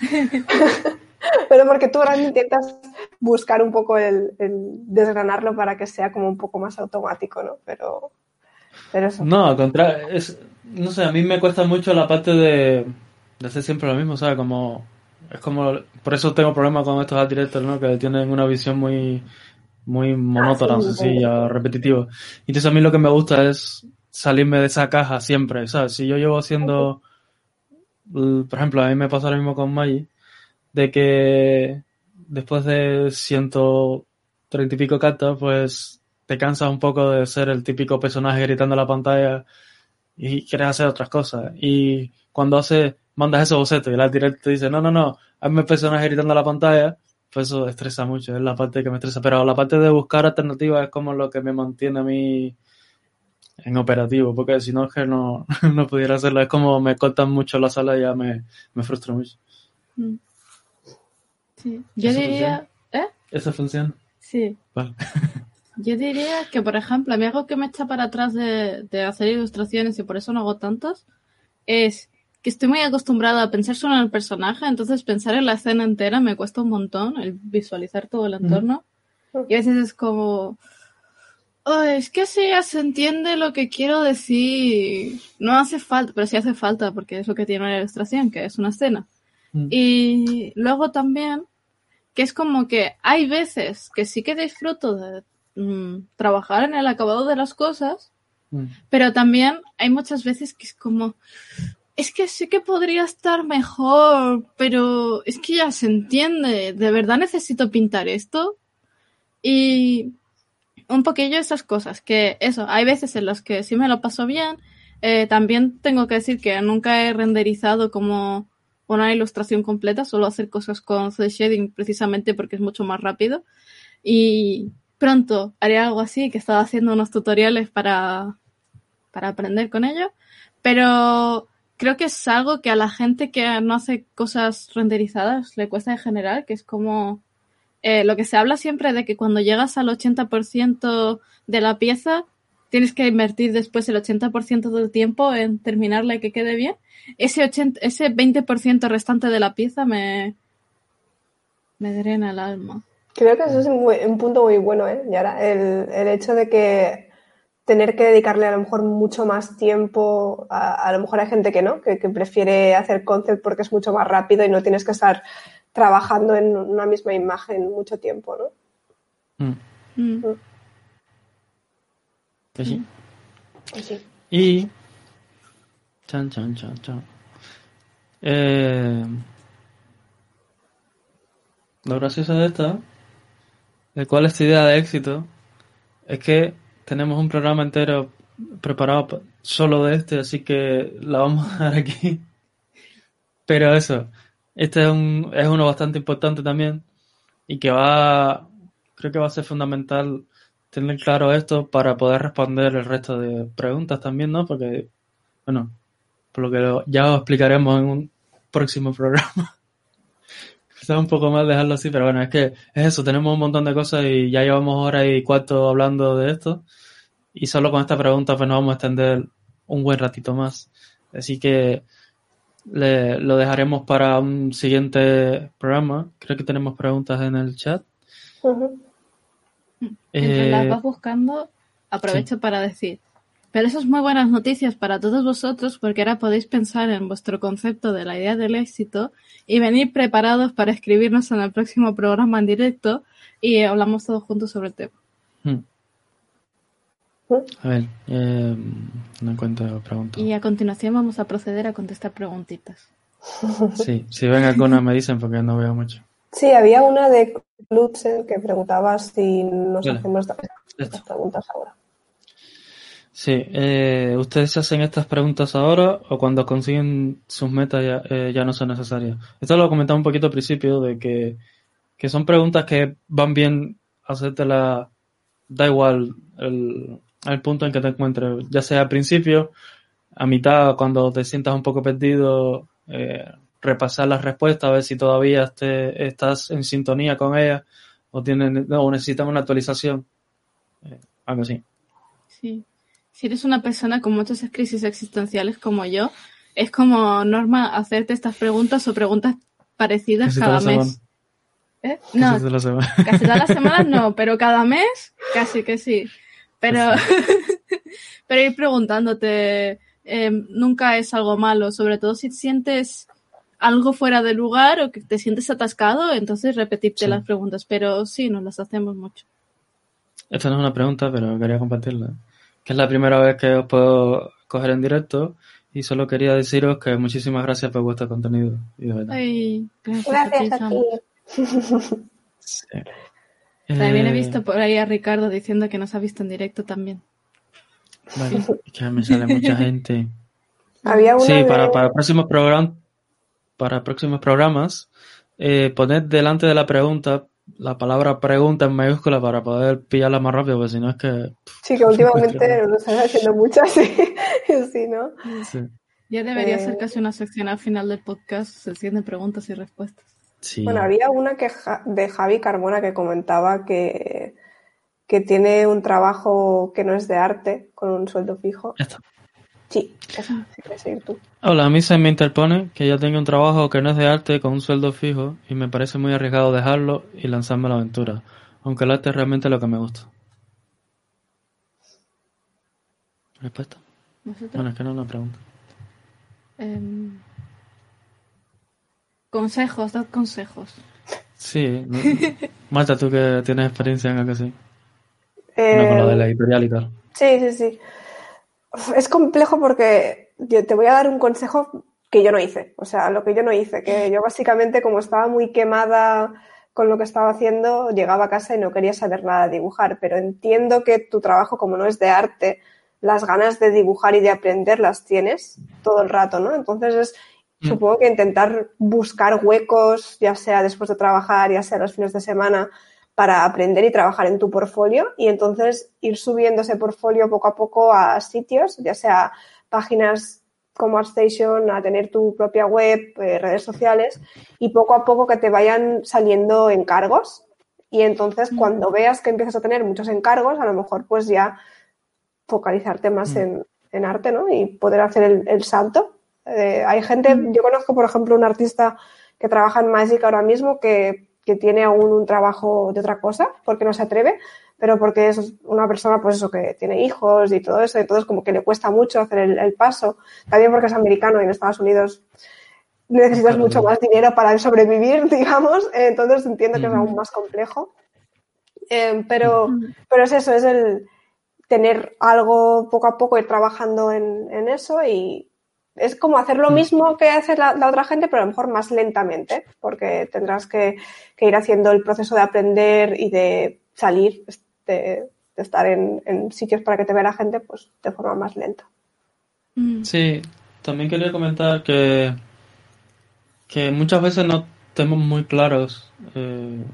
[laughs] [laughs] Pero porque tú ahora intentas buscar un poco el, desgranarlo para que sea como un poco más automático, ¿no? Pero, pero eso. No, al contrario, es, no sé, a mí me cuesta mucho la parte de, de hacer siempre lo mismo, ¿sabes? Como es como, por eso tengo problemas con estos directors, ¿no? Que tienen una visión muy, muy monótona, ah, sencilla, repetitiva. Y entonces a mí lo que me gusta es salirme de esa caja siempre, ¿sabes? Si yo llevo haciendo, por ejemplo, a mí me pasa lo mismo con Maggie, de que después de ciento treinta y pico cartas, pues te cansas un poco de ser el típico personaje gritando la pantalla y quieres hacer otras cosas. Y cuando haces, mandas ese boceto y el directo te dice, no, no, no, hazme el personaje gritando la pantalla, pues eso estresa mucho, es la parte que me estresa. Pero la parte de buscar alternativas es como lo que me mantiene a mí en operativo, porque si no es que no, [laughs] no pudiera hacerlo. Es como me cortan mucho la sala y ya me, me frustra mucho. Mm. Sí. Yo diría... ¿Eh? ¿Esa funciona? Sí. Vale. Yo diría que, por ejemplo, a mí algo que me echa para atrás de, hacer ilustraciones y por eso no hago tantos, es que estoy muy acostumbrada a pensar solo en el personaje, entonces pensar en la escena entera me cuesta un montón, el visualizar todo el entorno. Y a veces es como, oh, es que así ya se entiende lo que quiero decir. No hace falta, pero sí hace falta porque es lo que tiene una ilustración, que es una escena. Y luego también, que es como que hay veces que sí que disfruto de Mm, trabajar en el acabado de las cosas, mm. pero también hay muchas veces que es como, es que sé que podría estar mejor, pero es que ya se entiende, de verdad necesito pintar esto. Y un poquillo esas cosas, que eso, hay veces en las que sí me lo paso bien. Eh, también tengo que decir que nunca he renderizado como una ilustración completa, solo hacer cosas con shading precisamente porque es mucho más rápido. Y pronto haré algo así, que estaba haciendo unos tutoriales para, para aprender con ello, pero creo que es algo que a la gente que no hace cosas renderizadas le cuesta en general, que es como eh, lo que se habla siempre de que cuando llegas al 80% de la pieza, tienes que invertir después el 80% del tiempo en terminarla y que quede bien. Ese, 80, ese 20% restante de la pieza me, me drena el alma. Creo que eso es un, punto muy bueno, ¿eh? Yara, el, el, hecho de que tener que dedicarle a lo mejor mucho más tiempo, a, a lo mejor hay gente que no, que, que, prefiere hacer concept porque es mucho más rápido y no tienes que estar trabajando en una misma imagen mucho tiempo, ¿no? Mm. Mm. Mm. Pues sí. Sí. Y... Chan, chan, chan, chan. Eh... Lo gracioso de esta de cuál es tu idea de éxito, es que tenemos un programa entero preparado solo de este, así que la vamos a dar aquí. Pero eso, este es, un, es uno bastante importante también y que va, creo que va a ser fundamental tener claro esto para poder responder el resto de preguntas también, ¿no? Porque, bueno, por lo que ya os explicaremos en un próximo programa. [laughs] Quizás un poco más dejarlo así, pero bueno, es que es eso, tenemos un montón de cosas y ya llevamos hora y cuarto hablando de esto. Y solo con esta pregunta pues nos vamos a extender un buen ratito más. Así que le, lo dejaremos para un siguiente programa. Creo que tenemos preguntas en el chat. Mientras las vas buscando, aprovecho para decir, pero eso es muy buenas noticias para todos vosotros porque ahora podéis pensar en vuestro concepto de la idea del éxito y venir preparados para escribirnos en el próximo programa en directo y hablamos todos juntos sobre el tema. Hmm. A ver, eh, no encuentro preguntas. Y a continuación vamos a proceder a contestar preguntitas. Sí, si ven alguna me dicen porque no veo mucho. Sí, había una de Lutzen que preguntaba si nos hacemos estas preguntas ahora. Sí, eh, ¿ustedes se hacen estas preguntas ahora o cuando consiguen sus metas ya, eh, ya no son necesarias? Esto lo comentaba un poquito al principio, de que, que son preguntas que van bien hacértela, da igual el, el punto en que te encuentres, ya sea al principio, a mitad, cuando te sientas un poco perdido, eh, repasar las respuestas, a ver si todavía te, estás en sintonía con ellas o, tienen, o necesitan una actualización, eh, algo así. Sí si eres una persona con muchas crisis existenciales como yo, es como norma hacerte estas preguntas o preguntas parecidas cada mes. ¿Eh? No, casi todas las semanas no, [laughs] pero cada mes casi que sí. Pero, [laughs] pero ir preguntando eh, nunca es algo malo, sobre todo si sientes algo fuera de lugar o que te sientes atascado, entonces repetirte las preguntas. Pero sí, nos las hacemos mucho. Esta no es una pregunta, pero quería compartirla. Que es la primera vez que os puedo coger en directo y solo quería deciros que muchísimas gracias por vuestro contenido. Ay, gracias, a ti. También he eh, visto por ahí a Ricardo diciendo que nos ha visto en directo también. Vale, que me sale mucha gente. Había sí, para, para próximos programas, para próximos programas, eh, poned delante de la pregunta la palabra pregunta en mayúscula para poder pillarla más rápido, porque si no es que... Sí, que últimamente [laughs] nos están haciendo muchas, [laughs] sí, sí ¿no? Sí. Ya debería ser eh, casi una sección al final del podcast, sección de preguntas y respuestas. Sí. Bueno, había una que de Javi Carmona que comentaba que, que tiene un trabajo que no es de arte, con un sueldo fijo. Ya está. Sí, eso sí quieres seguir tú. Hola, a mí se me interpone que ya tengo un trabajo que no es de arte con un sueldo fijo y me parece muy arriesgado dejarlo y lanzarme a la aventura, aunque el arte es realmente lo que me gusta. ¿Respuesta? Bueno, es que no es una pregunta. Em, consejos, dad consejos. Sí, [laughs] Marta, tú que tienes experiencia en algo así. no con lo de la editorial y tal. Sí, sí, sí es complejo porque yo te voy a dar un consejo que yo no hice, o sea, lo que yo no hice, que yo básicamente como estaba muy quemada con lo que estaba haciendo, llegaba a casa y no quería saber nada de dibujar, pero entiendo que tu trabajo como no es de arte, las ganas de dibujar y de aprender las tienes todo el rato, ¿no? Entonces es, mm. supongo que intentar buscar huecos, ya sea después de trabajar, ya sea los fines de semana, para aprender y trabajar en tu portfolio y entonces ir subiendo ese portfolio poco a poco a sitios, ya sea páginas como ArtStation, a tener tu propia web, eh, redes sociales y poco a poco que te vayan saliendo encargos y entonces mm. cuando veas que empiezas a tener muchos encargos, a lo mejor pues ya focalizarte más mm. en, arte, ¿no? Y poder hacer el, salto. Eh, hay gente, mm. yo conozco por ejemplo un artista que trabaja en Magic ahora mismo que que tiene aún un trabajo de otra cosa, porque no se atreve, pero porque es una persona, pues eso, que tiene hijos y todo eso, entonces como que le cuesta mucho hacer el, paso, también porque es americano y en Estados Unidos necesitas mucho más dinero para sobrevivir, [laughs] digamos, entonces entiendo que es aún más complejo. Eh, pero, pero es eso, es el tener algo poco a poco, ir trabajando en, en eso y, es como hacer lo mm. mismo que hace la, otra gente, pero a lo mejor más lentamente, porque tendrás que, ir haciendo el proceso de aprender y de salir, de, estar en, sitios para que te vea la gente, pues de forma más lenta. Mm. Sí, también quería comentar que, que muchas veces no tenemos muy claros eh,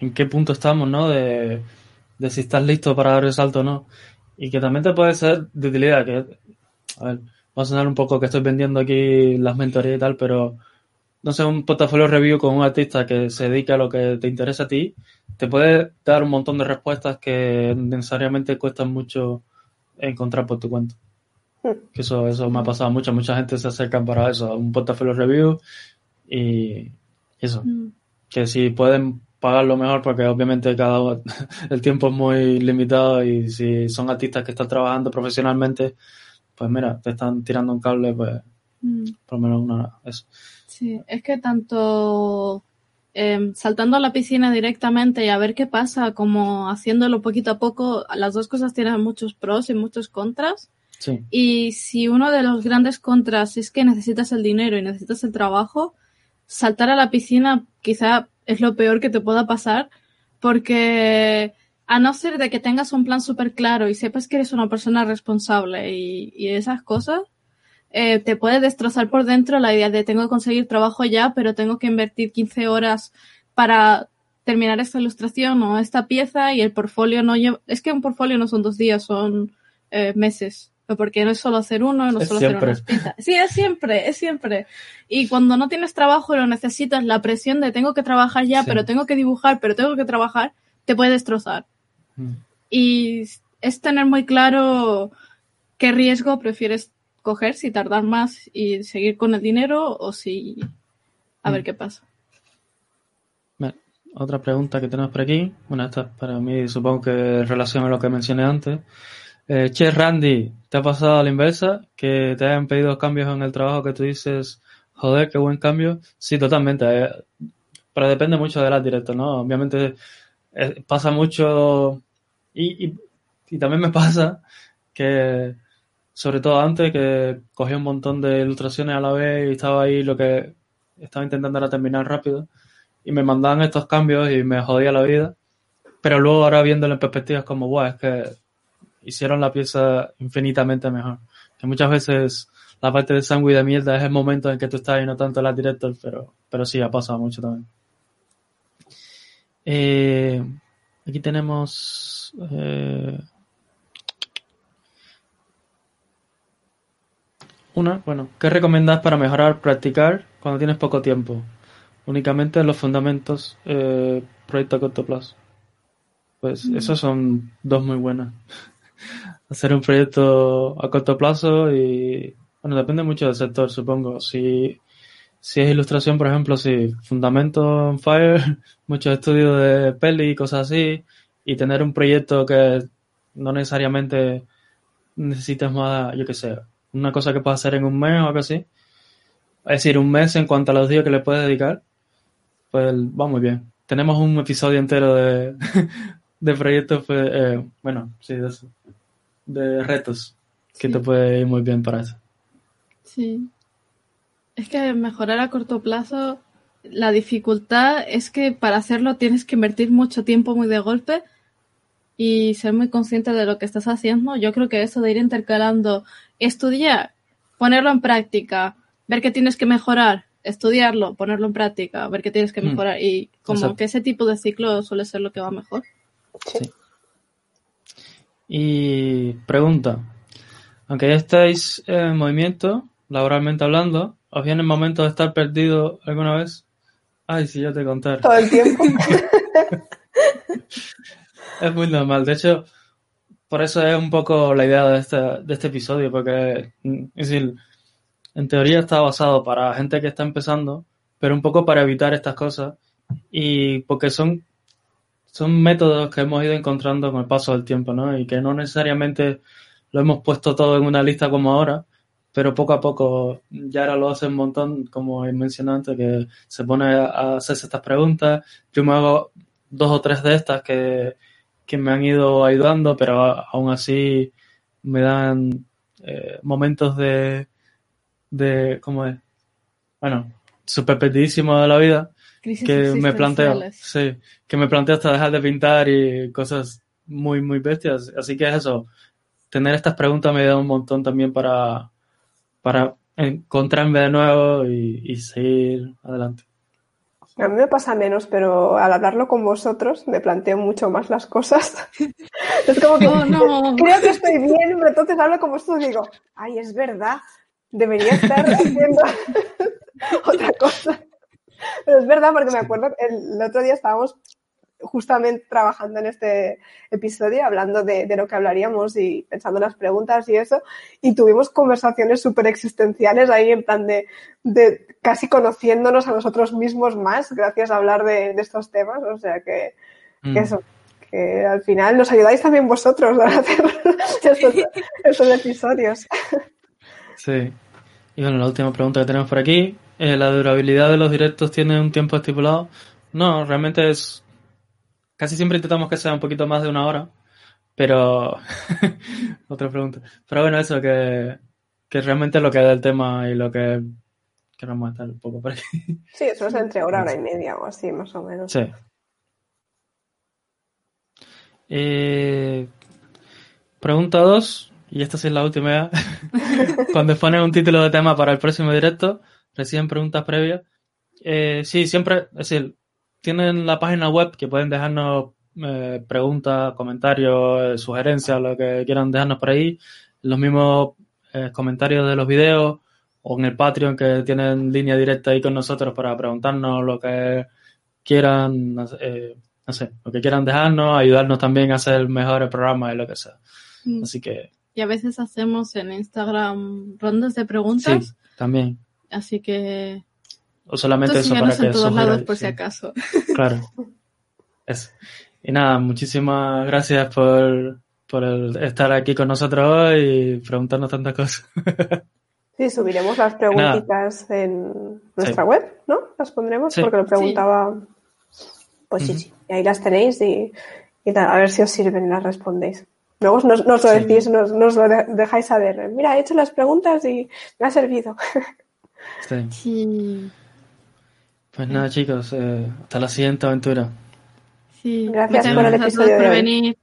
en qué punto estamos, ¿no? De, de si estás listo para dar el salto o no. Y que también te puede ser de utilidad, que, a ver, va a sonar un poco que estoy vendiendo aquí las mentorías y tal, pero no sé, un portafolio review con un artista que se dedica a lo que te interesa a ti, te puede dar un montón de respuestas que necesariamente cuestan mucho encontrar por tu cuenta. Hmm. Que eso, eso me ha pasado mucho, mucha gente se acerca para eso, un portafolio review y eso. Hmm. Que si pueden pagarlo mejor porque obviamente cada [laughs] el tiempo es muy limitado y si son artistas que están trabajando profesionalmente pues mira, te están tirando un cable, pues mm. por lo menos una eso. Sí, es que tanto em, saltando a la piscina directamente y a ver qué pasa, como haciéndolo poquito a poco, las dos cosas tienen muchos pros y muchos contras. Sí. Y si uno de los grandes contras es que necesitas el dinero y necesitas el trabajo, saltar a la piscina quizá es lo peor que te pueda pasar porque a no ser de que tengas un plan súper claro y sepas que eres una persona responsable y, esas cosas, eh, te puede destrozar por dentro la idea de tengo que conseguir trabajo ya, pero tengo que invertir 15 horas para terminar esta ilustración o esta pieza y el portfolio no lleva... Es que un portfolio no son dos días, son eh, meses. Porque no es solo hacer uno, no es solo hacer una pieza. Sí, es siempre, es siempre. Y cuando no tienes trabajo y lo necesitas, la presión de tengo que trabajar ya, pero tengo que dibujar, pero tengo que trabajar, te puede destrozar. Y es tener muy claro qué riesgo prefieres coger, si tardar más y seguir con el dinero o si a ver mm. qué pasa. otra pregunta que tenemos por aquí, bueno, esta para mí supongo que en relación a lo que mencioné antes. Eh, che, Randy, ¿te ha pasado a la inversa? Que te hayan pedido cambios en el trabajo que tú dices Joder, qué buen cambio. Sí, totalmente. Eh, pero depende mucho de las directas, ¿no? Obviamente eh, pasa mucho y, y, también me [laughs] pasa que, sobre todo antes, que cogía un montón de ilustraciones a la vez y estaba ahí lo que estaba intentando era terminar rápido y me mandaban estos cambios y me jodía la vida. Pero luego ahora viéndolo en perspectiva es como, guau, es que hicieron la pieza infinitamente mejor. Que muchas veces la parte de sangre y de mierda es el momento en que tú estás y no tanto la director, pero, pero sí, ha pasado mucho también. Eh, aquí tenemos... Eh, una, bueno, ¿qué recomiendas para mejorar, practicar cuando tienes poco tiempo? Únicamente los fundamentos, eh, proyecto a corto plazo. Pues mm. esos son dos muy buenas. [laughs] Hacer un proyecto a corto plazo y bueno, depende mucho del sector, supongo. Si, si es ilustración, por ejemplo, si fundamento en Fire, [laughs] muchos estudios de peli y cosas así, y tener un proyecto que no necesariamente necesites más, yo qué sé, una cosa que puedas hacer en un mes o algo así. Es decir, un mes en cuanto a los días que le puedes dedicar, pues va muy bien. Tenemos un episodio entero de, [laughs] de proyectos, pues, eh, bueno, sí, de de retos, que te puede ir muy bien para eso. Sí. Es que mejorar a corto plazo, la dificultad es que para hacerlo tienes que invertir mucho tiempo muy de golpe y ser muy consciente de lo que estás haciendo. Yo creo que eso de ir intercalando, estudiar, ponerlo en práctica, ver que tienes que mejorar, estudiarlo, ponerlo en práctica, ver que tienes que mm. mejorar y como que ese tipo de ciclo suele ser lo que va mejor. Sí. Y pregunta, aunque ya estáis en movimiento, laboralmente hablando, ¿os viene el momento de estar perdido alguna vez? Ay, sí, ya te conté. Todo el tiempo. [laughs] es muy normal. De hecho, por eso es un poco la idea de este, de este episodio, porque es decir, en teoría está basado para gente que está empezando, pero un poco para evitar estas cosas y porque son, son métodos que hemos ido encontrando con el paso del tiempo, ¿no? Y que no necesariamente lo hemos puesto todo en una lista como ahora, pero poco a poco ya ahora lo hace un montón, como he mencionado antes, que se pone a hacerse estas preguntas. Yo me hago dos o tres de estas que, me han ido ayudando, pero aún así me dan eh, momentos de, de, ¿cómo es? Bueno, súper perdidísimo de la vida. que me planteo, sí, que me planteo hasta dejar de pintar y cosas muy, muy bestias. Así que es eso, tener estas preguntas me da un montón también para, para encontrarme de nuevo y, seguir adelante. A mí me pasa menos, pero al hablarlo con vosotros me planteo mucho más las cosas. [laughs] es como que creo que estoy bien, pero entonces hablo con vosotros y digo, ay, es verdad, debería estar haciendo [laughs] otra cosa. Pero es verdad, porque me acuerdo, el otro día estábamos justamente trabajando en este episodio, hablando de, lo que hablaríamos y pensando en las preguntas y eso, y tuvimos conversaciones súper existenciales ahí en plan de, de, casi conociéndonos a nosotros mismos más gracias a hablar de, estos temas, o sea que, mm. eso, que al final nos ayudáis también vosotros a hacer [laughs] estos, episodios. Sí. Y bueno, la última pregunta que tenemos por aquí, eh, ¿la durabilidad de los directos tiene un tiempo estipulado? No, realmente es Casi siempre intentamos que sea un poquito más de una hora, pero [laughs] otra pregunta. Pero bueno, eso que, que realmente lo que es el tema y lo que queremos estar un poco por aquí. Sí, eso es entre hora, hora y media o así, más o menos. Sí. Eh, pregunta 2, y esta sí es la última. [laughs] Cuando ponen un título de tema para el próximo directo, reciben preguntas previas. Eh, sí, siempre, es decir, tienen la página web que pueden dejarnos eh, preguntas, comentarios, eh, sugerencias, lo que quieran dejarnos por ahí. Los mismos eh, comentarios de los videos o en el Patreon que tienen línea directa ahí con nosotros para preguntarnos lo que quieran, no sé, lo que quieran dejarnos, ayudarnos también a hacer mejores programas y lo que sea. Mm. Así que... Y a veces hacemos en Instagram rondas de preguntas. Sí, también. Así que o solamente eso para que en todos lados por si acaso. [laughs] Claro. Eso. Y nada, muchísimas gracias por, por estar aquí con nosotros hoy y preguntarnos tantas cosas. [laughs] Sí, subiremos las preguntitas en nuestra web, ¿no? Las pondremos porque lo preguntaba. Pues sí, sí. Y ahí las tenéis y, a ver si os sirven y las respondéis. Luego nos, lo decís, nos, lo dejáis saber. Mira, he hecho las preguntas y me ha servido. [laughs] Sí. Pues nada, chicos, eh, hasta la siguiente aventura. Sí. Gracias por el episodio de hoy. venir.